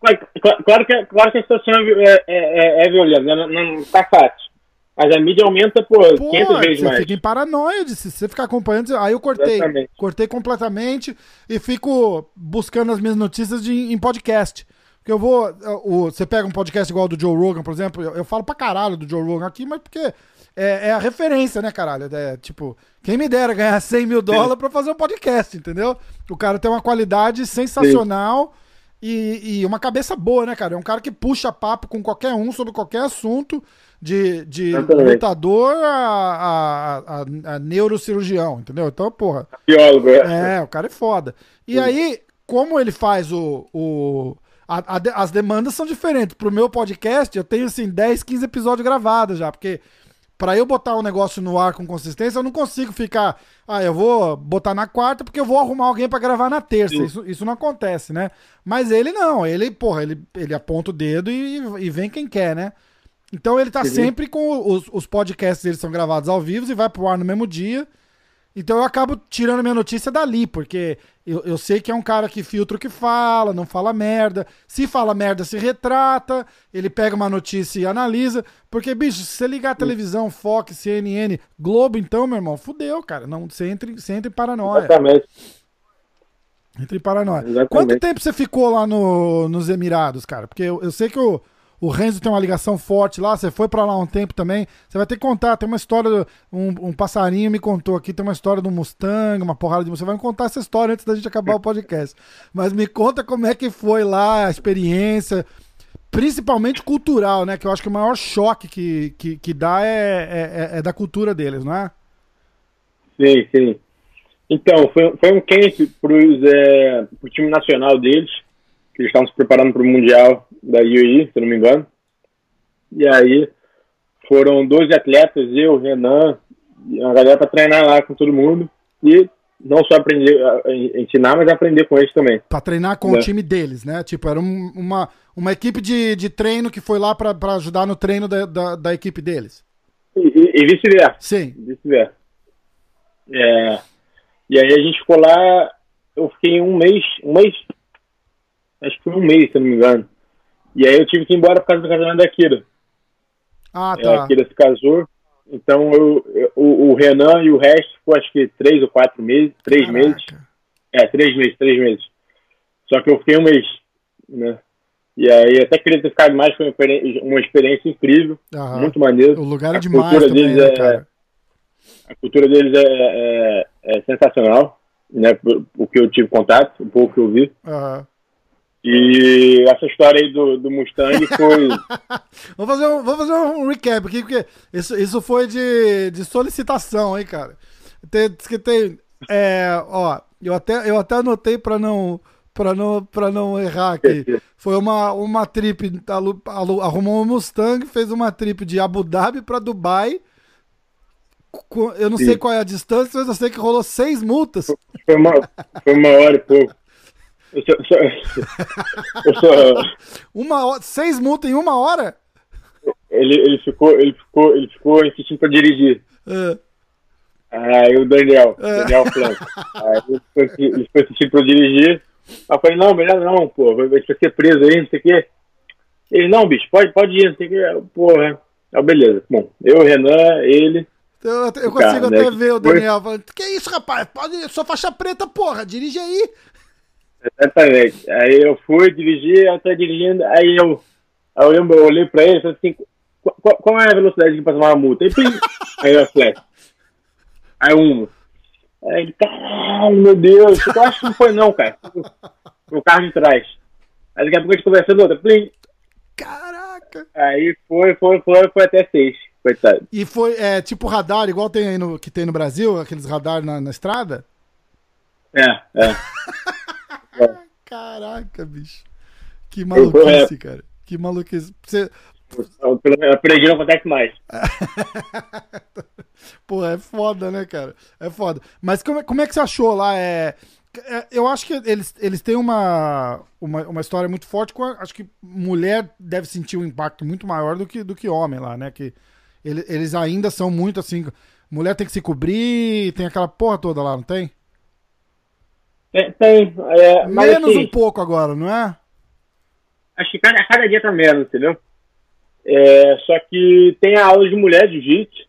Claro, claro, que, claro que a situação é, é, é, é violenta, né? não, não tá fácil. Mas a mídia aumenta por Pô, 500 vezes você mais. Você fica em paranoia de se você ficar acompanhando. Aí eu cortei. Exatamente. Cortei completamente e fico buscando as minhas notícias de, em podcast. Porque eu vou. O, você pega um podcast igual do Joe Rogan, por exemplo. Eu, eu falo pra caralho do Joe Rogan aqui, mas porque é, é, a referência, né, caralho? É tipo, quem me dera ganhar 100 mil dólares pra fazer um podcast, entendeu? O cara tem uma qualidade sensacional e, e, uma cabeça boa, né, cara? É um cara que puxa papo com qualquer um sobre qualquer assunto de, de lutador a, a, a, a, neurocirurgião, entendeu? Então, porra. Biólogo, é. É, o cara é foda. E Sim. aí, como ele faz o. o a, a, as demandas são diferentes. Pro meu podcast, eu tenho assim 10, 15 episódios gravados já, porque para eu botar um negócio no ar com consistência, eu não consigo ficar. Ah, eu vou botar na quarta porque eu vou arrumar alguém para gravar na terça. Isso, isso não acontece, né? Mas ele não, ele, porra, ele, ele aponta o dedo e, e vem quem quer, né? Então ele tá uhum. sempre com os, os podcasts, eles são gravados ao vivo e vai pro ar no mesmo dia. Então eu acabo tirando minha notícia dali, porque eu, eu sei que é um cara que filtra o que fala, não fala merda. Se fala merda, se retrata, ele pega uma notícia e analisa. Porque, bicho, se você ligar a televisão, Fox, CNN, Globo, então, meu irmão, fudeu, cara. Não, você, entra, você entra em paranoia. Exatamente. Entra em paranoia. Exatamente. Quanto tempo você ficou lá no, nos Emirados, cara? Porque eu, eu sei que o. O Renzo tem uma ligação forte lá, você foi para lá um tempo também. Você vai ter que contar, tem uma história, um, um, passarinho me contou aqui, tem uma história do Mustang, uma porrada de Você vai me contar essa história antes da gente acabar o podcast. Mas me conta como é que foi lá a experiência, principalmente cultural, né? Que eu acho que o maior choque que, que, que dá é, é, é da cultura deles, não é? Sim, sim. Então, foi, foi um camp para é, o time nacional deles que eles estavam se preparando para o Mundial da UAE, se não me engano. E aí foram 12 atletas, eu, Renan, a galera para treinar lá com todo mundo. E não só aprender, ensinar, mas aprender com eles também. Para treinar com o time deles, né? Tipo, era um, uma, uma equipe de, de treino que foi lá para ajudar no treino da, da, da equipe deles. E, e, e vice-versa. Sim. Vice-versa. É, e aí a gente ficou lá, eu fiquei um mês, um mês, acho que foi um mês, se não me engano. E aí eu tive que ir embora por causa do casamento da Kira. Ah, tá. É, a Kira se casou. Então eu, eu o, o, Renan e o resto ficou acho que três ou quatro meses, três Caraca. meses. É, três meses, três meses. Só que eu fiquei um mês, né? E aí até queria ter ficado mais, foi uma experiência incrível, Aham. muito maneiro. O lugar é a demais cultura também, deles né, é, A cultura deles é, é, é sensacional, né? O que eu tive contato, o pouco que eu vi. Aham. E essa história aí do, do Mustang foi. vamos, fazer um, vamos fazer um recap aqui, porque isso, isso foi de, de solicitação, hein, cara. Tem, diz que tem. É, ó, eu até, eu até anotei para não. Pra não, pra não errar aqui. Foi uma, uma trip. Arrumou um Mustang, fez uma trip de Abu Dhabi para Dubai. Eu não Sim. sei qual é a distância, mas eu sei que rolou seis multas. Foi uma, foi uma hora e pouco. Eu sou, eu sou, uma hora, seis multas em uma hora? Ele, ele, ficou, ele, ficou, ele ficou insistindo pra dirigir. É. Aí o Daniel, é. Daniel Franco. Aí ele ficou, ele ficou insistindo pra dirigir. Aí eu falei, não, melhor não, pô, vai, ser preso aí, não sei o quê. Ele, não, bicho, pode, pode ir, não sei o quê. Porra. Aí, beleza. Bom, eu, Renan, ele. Eu, eu consigo cara, até né? ver o Daniel falando, que isso, rapaz? Pode, sou faixa preta, porra, dirige aí. Exatamente. Aí eu fui dirigir, eu tô dirigindo, aí eu, eu lembro, eu olhei pra ele e falei assim, qual, qual, é a velocidade que tomar uma multa? Aí, aí eu flash. Aí um. Aí ele, caralho, meu Deus, eu acho que não foi não, cara. O carro de trás. Aí daqui a pouco a gente conversando outra, plim. Caraca! Aí foi, foi, foi, foi até seis. coitado. E foi é, tipo radar, igual tem aí no, que tem no Brasil, aqueles radar na, na estrada? É, é. Caraca, bicho. Que maluquice, cara. Que maluquice. Você... Aprendi não acontece mais. Pô, é foda, né, cara? É foda. Mas como, é, como é que você achou lá? É, é, eu acho que eles, eles têm uma, uma, uma história muito forte. Com a, acho que mulher deve sentir um impacto muito maior do que, do que homem lá, né? Que ele, eles ainda são muito assim. Mulher tem que se cobrir, tem aquela porra toda lá, não tem? Tem. tem é, menos assim, um pouco agora, não é? Acho que cada, cada dia tá menos, entendeu? É, só que tem a aula de mulher de jiu-jitsu.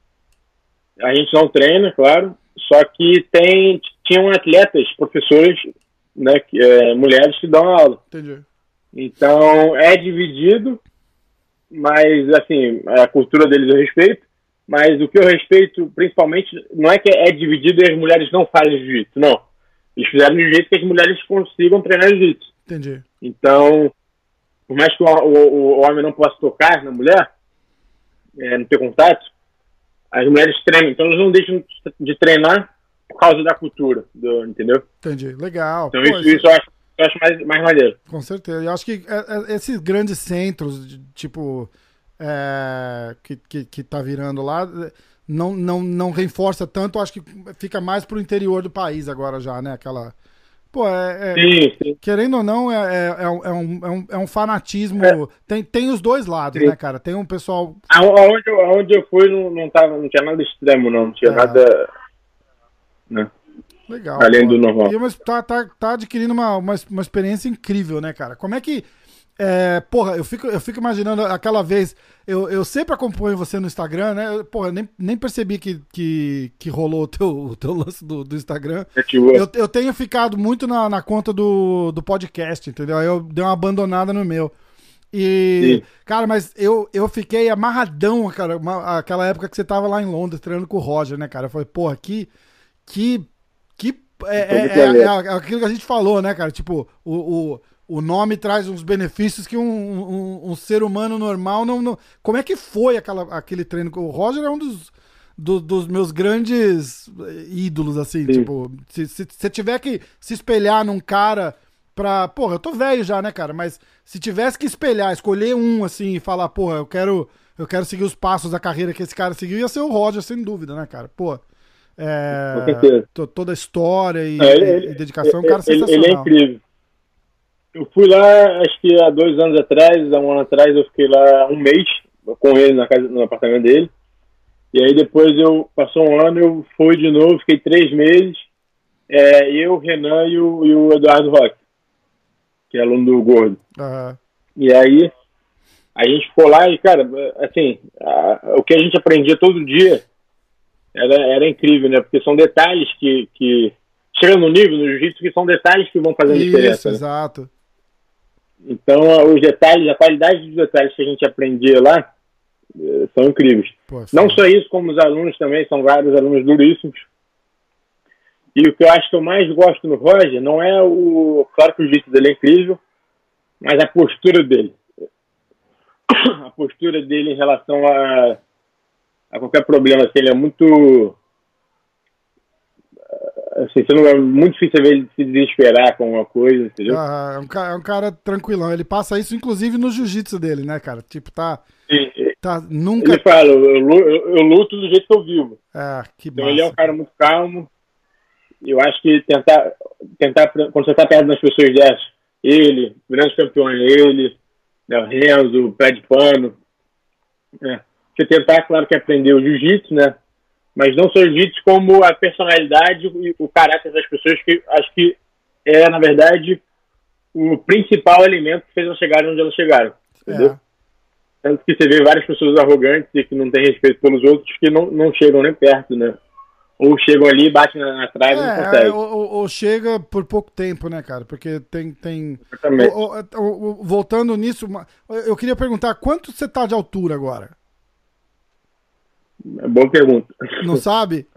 A gente não treina, claro. Só que tem, tinham atletas, professores, né, que, é, mulheres que dão aula. Entendi. Então é dividido, mas assim, a cultura deles eu respeito. Mas o que eu respeito, principalmente, não é que é dividido e as mulheres não fazem jiu-jitsu, não. Eles fizeram de jeito que as mulheres consigam treinar jiu-jitsu. Entendi. Então, por mais que o, o, o homem não possa tocar na mulher, é, não ter contato, as mulheres treinam. Então, elas não deixam de treinar por causa da cultura, do, entendeu? Entendi. Legal. Então, Pô, isso, isso eu acho, eu acho mais, mais maneiro. Com certeza. Eu acho que é, é, esses grandes centros, tipo, é, que, que, que tá virando lá, não, não, não reforça tanto. Acho que fica mais pro interior do país agora já, né? Aquela Pô, é, é sim, sim. querendo ou não, é, é, é, um, é, um, é um fanatismo. É. Tem, tem os dois lados, sim. né, cara? Tem um pessoal. Aonde eu, aonde eu fui não, não, tava, não tinha nada extremo, não. Não tinha é. nada. Né? Legal. Além pô. do normal. E, mas tá, tá, tá adquirindo uma, uma, uma experiência incrível, né, cara? Como é que é, porra, eu fico, eu fico imaginando aquela vez. Eu, eu sempre acompanho você no Instagram, né? Porra, nem, nem percebi que, que, que rolou o teu, o teu lance do, do Instagram. Eu, eu tenho ficado muito na, na conta do, do podcast, entendeu? Aí eu dei uma abandonada no meu. E, Sim. cara, mas eu, eu fiquei amarradão, cara, uma, aquela época que você tava lá em Londres treinando com o Roger, né, cara? Eu falei, porra, que. Que. que é, é, é, é, aquilo que a gente falou, né, cara? Tipo, o, o o nome traz uns benefícios que um, um, um ser humano normal não, não, Como é que foi aquela, aquele treino? O Roger é um dos, do, dos meus grandes ídolos, assim. Sim. Tipo, se você tiver que se espelhar num cara pra. Porra, eu tô velho já, né, cara? Mas se tivesse que espelhar, escolher um, assim, e falar, porra, eu quero. Eu quero seguir os passos da carreira que esse cara seguiu, ia ser o Roger, sem dúvida, né, cara? Pô. É, toda a história e, é, ele, e dedicação, é um cara sensacional. Ele é incrível. Eu fui lá, acho que há dois anos atrás, há um ano atrás, eu fiquei lá um mês com ele na casa, no apartamento dele. E aí depois eu passou um ano, eu fui de novo, fiquei três meses. É, eu, Renan e o, e o Eduardo Roque, que é aluno do Gordo. Uhum. E aí a gente ficou lá e, cara, assim, a, o que a gente aprendia todo dia era, era incrível, né? Porque são detalhes que, que no nível, no jiu-jitsu, que são detalhes que vão fazer diferença. Isso, né? Então, os detalhes, a qualidade dos detalhes que a gente aprendia lá eh, são incríveis. Pô, Não só isso, como os alunos também, são vários alunos duríssimos. E o que eu acho que eu mais gosto no Roger não é o. Claro que o jeito dele é incrível, mas a postura dele. A postura dele em relação a, a qualquer problema. Assim, ele é muito assim, não, é muito difícil ver ele se desesperar com alguma coisa, entendeu? Ah, é, um cara, é um cara tranquilão. Ele passa isso, inclusive, no jiu-jitsu dele, né, cara? Tipo, tá. Sim. tá nunca. Ele fala, eu, eu, eu, luto do jeito que eu vivo. É, que Então ele é um cara muito calmo. Eu acho que tentar, tentar quando você tá perto das pessoas dessas, ele, grandes campeões, ele, né, o Renzo, o pé de pano. É. Você tentar, claro que aprender o jiu-jitsu, né? Mas não jiu-jitsu como a personalidade e o caráter das pessoas, que acho que é, na verdade, o principal elemento que fez elas chegarem onde elas chegaram. Entendeu? É. Tanto que você vê várias pessoas arrogantes e que não têm respeito pelos outros que não, não chegam nem perto, né? Ou chegam ali, batem na, na trave é, e não conseguem. Ou, ou, chega por pouco tempo, né, cara? Porque tem. tem... Ou, voltando nisso, eu queria perguntar quanto você tá de altura agora? É boa pergunta. Não sabe?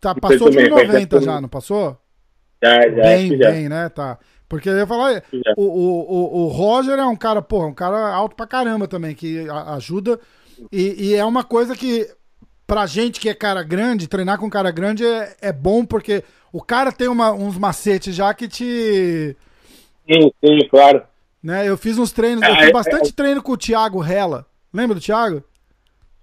Tá, passou de 90 já, não passou? Já, já. Bem, já. bem, né? Tá. Porque eu ia falar, o, o, o, o Roger é um cara, porra, um cara alto pra caramba também, que ajuda. E, e é uma coisa que, pra gente que é cara grande, treinar com cara grande é, é bom porque o cara tem uma, uns macetes já que te. Sim, sim, claro. Né? Eu fiz uns treinos, eu Ah, fiz é- bastante treino com o Thiago Rela. Lembra do Thiago?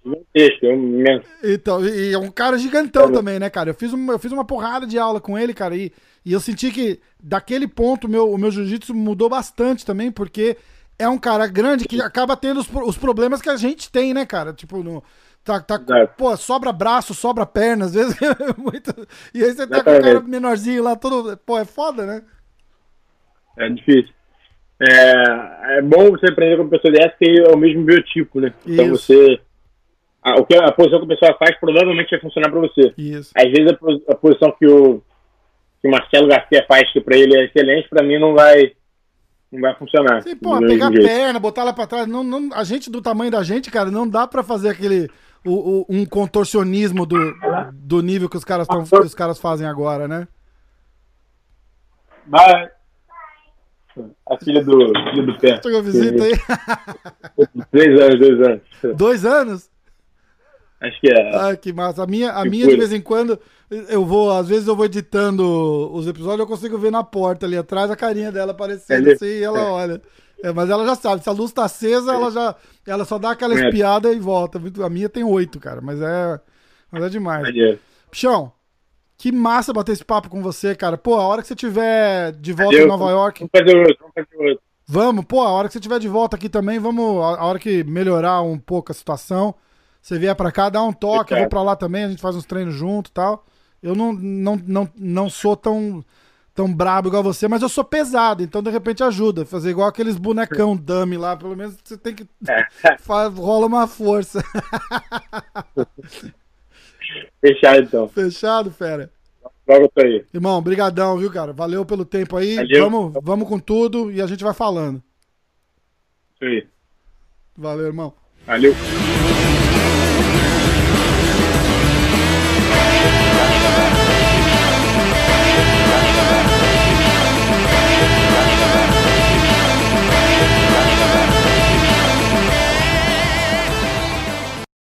Gigantesco, é imenso. Então, e é um cara gigantão É. também, né, cara? Eu fiz, uma, eu fiz uma porrada de aula com ele, cara, e, e eu senti que daquele ponto meu, o meu jiu-jitsu mudou bastante também, porque é um cara grande que acaba tendo os, os problemas que a gente tem, né, cara? Tipo, no, tá, tá, Exato. pô, sobra braço, sobra perna, às vezes é muito. E aí você tá com o cara menorzinho lá, todo. Pô, é foda, né? É difícil. É, é bom você aprender com pessoa dessa que é o mesmo biotipo, né? Então Isso. você. A, o que a posição que a pessoa faz provavelmente vai funcionar pra você. Isso. Às vezes a, a posição que o, que o Marcelo Garcia faz, que pra ele é excelente, pra mim não vai, não vai funcionar. Sim, pô, pegar a perna, botar lá pra trás. Não, não, a gente do tamanho da gente, cara, não dá pra fazer aquele. o- o- um contorcionismo do, do nível que os caras tão, que os caras fazem agora, né? Vai. A filha do, filha do pé. Chegou visita aí. Três anos, dois anos. Dois anos? Acho que é. Ai, que massa. A minha, a Que minha de vez em quando, eu vou, às vezes eu vou editando os episódios, eu consigo ver na porta ali atrás a carinha dela aparecendo É, assim e ela olha. É, mas ela já sabe, se a luz tá acesa, ela já. Ela só dá aquela espiada e volta. A minha tem oito, cara, mas é. Mas é demais. Pichão, que massa bater esse papo com você, cara. Pô, a hora que você tiver de volta em Nova York, Vamos fazer outro, vamos fazer outro. vamos, pô, a hora que você tiver de volta aqui também, vamos, a hora que melhorar um pouco a situação, você vier pra cá, dá um toque, eu vou pra lá também, a gente faz uns treinos junto e tal. Eu não, não, não, não sou tão, tão brabo igual você, mas eu sou pesado, então de repente ajuda. Fazer igual aqueles bonecão dummy lá, pelo menos você tem que. É. Faz, rola uma força. Fechado então. Fechado, fera? Logo tô aí. Irmão, brigadão, viu, cara? Valeu pelo tempo aí. Valeu. Vamos, vamos com tudo e a gente vai falando. Isso aí. Valeu, irmão. Valeu.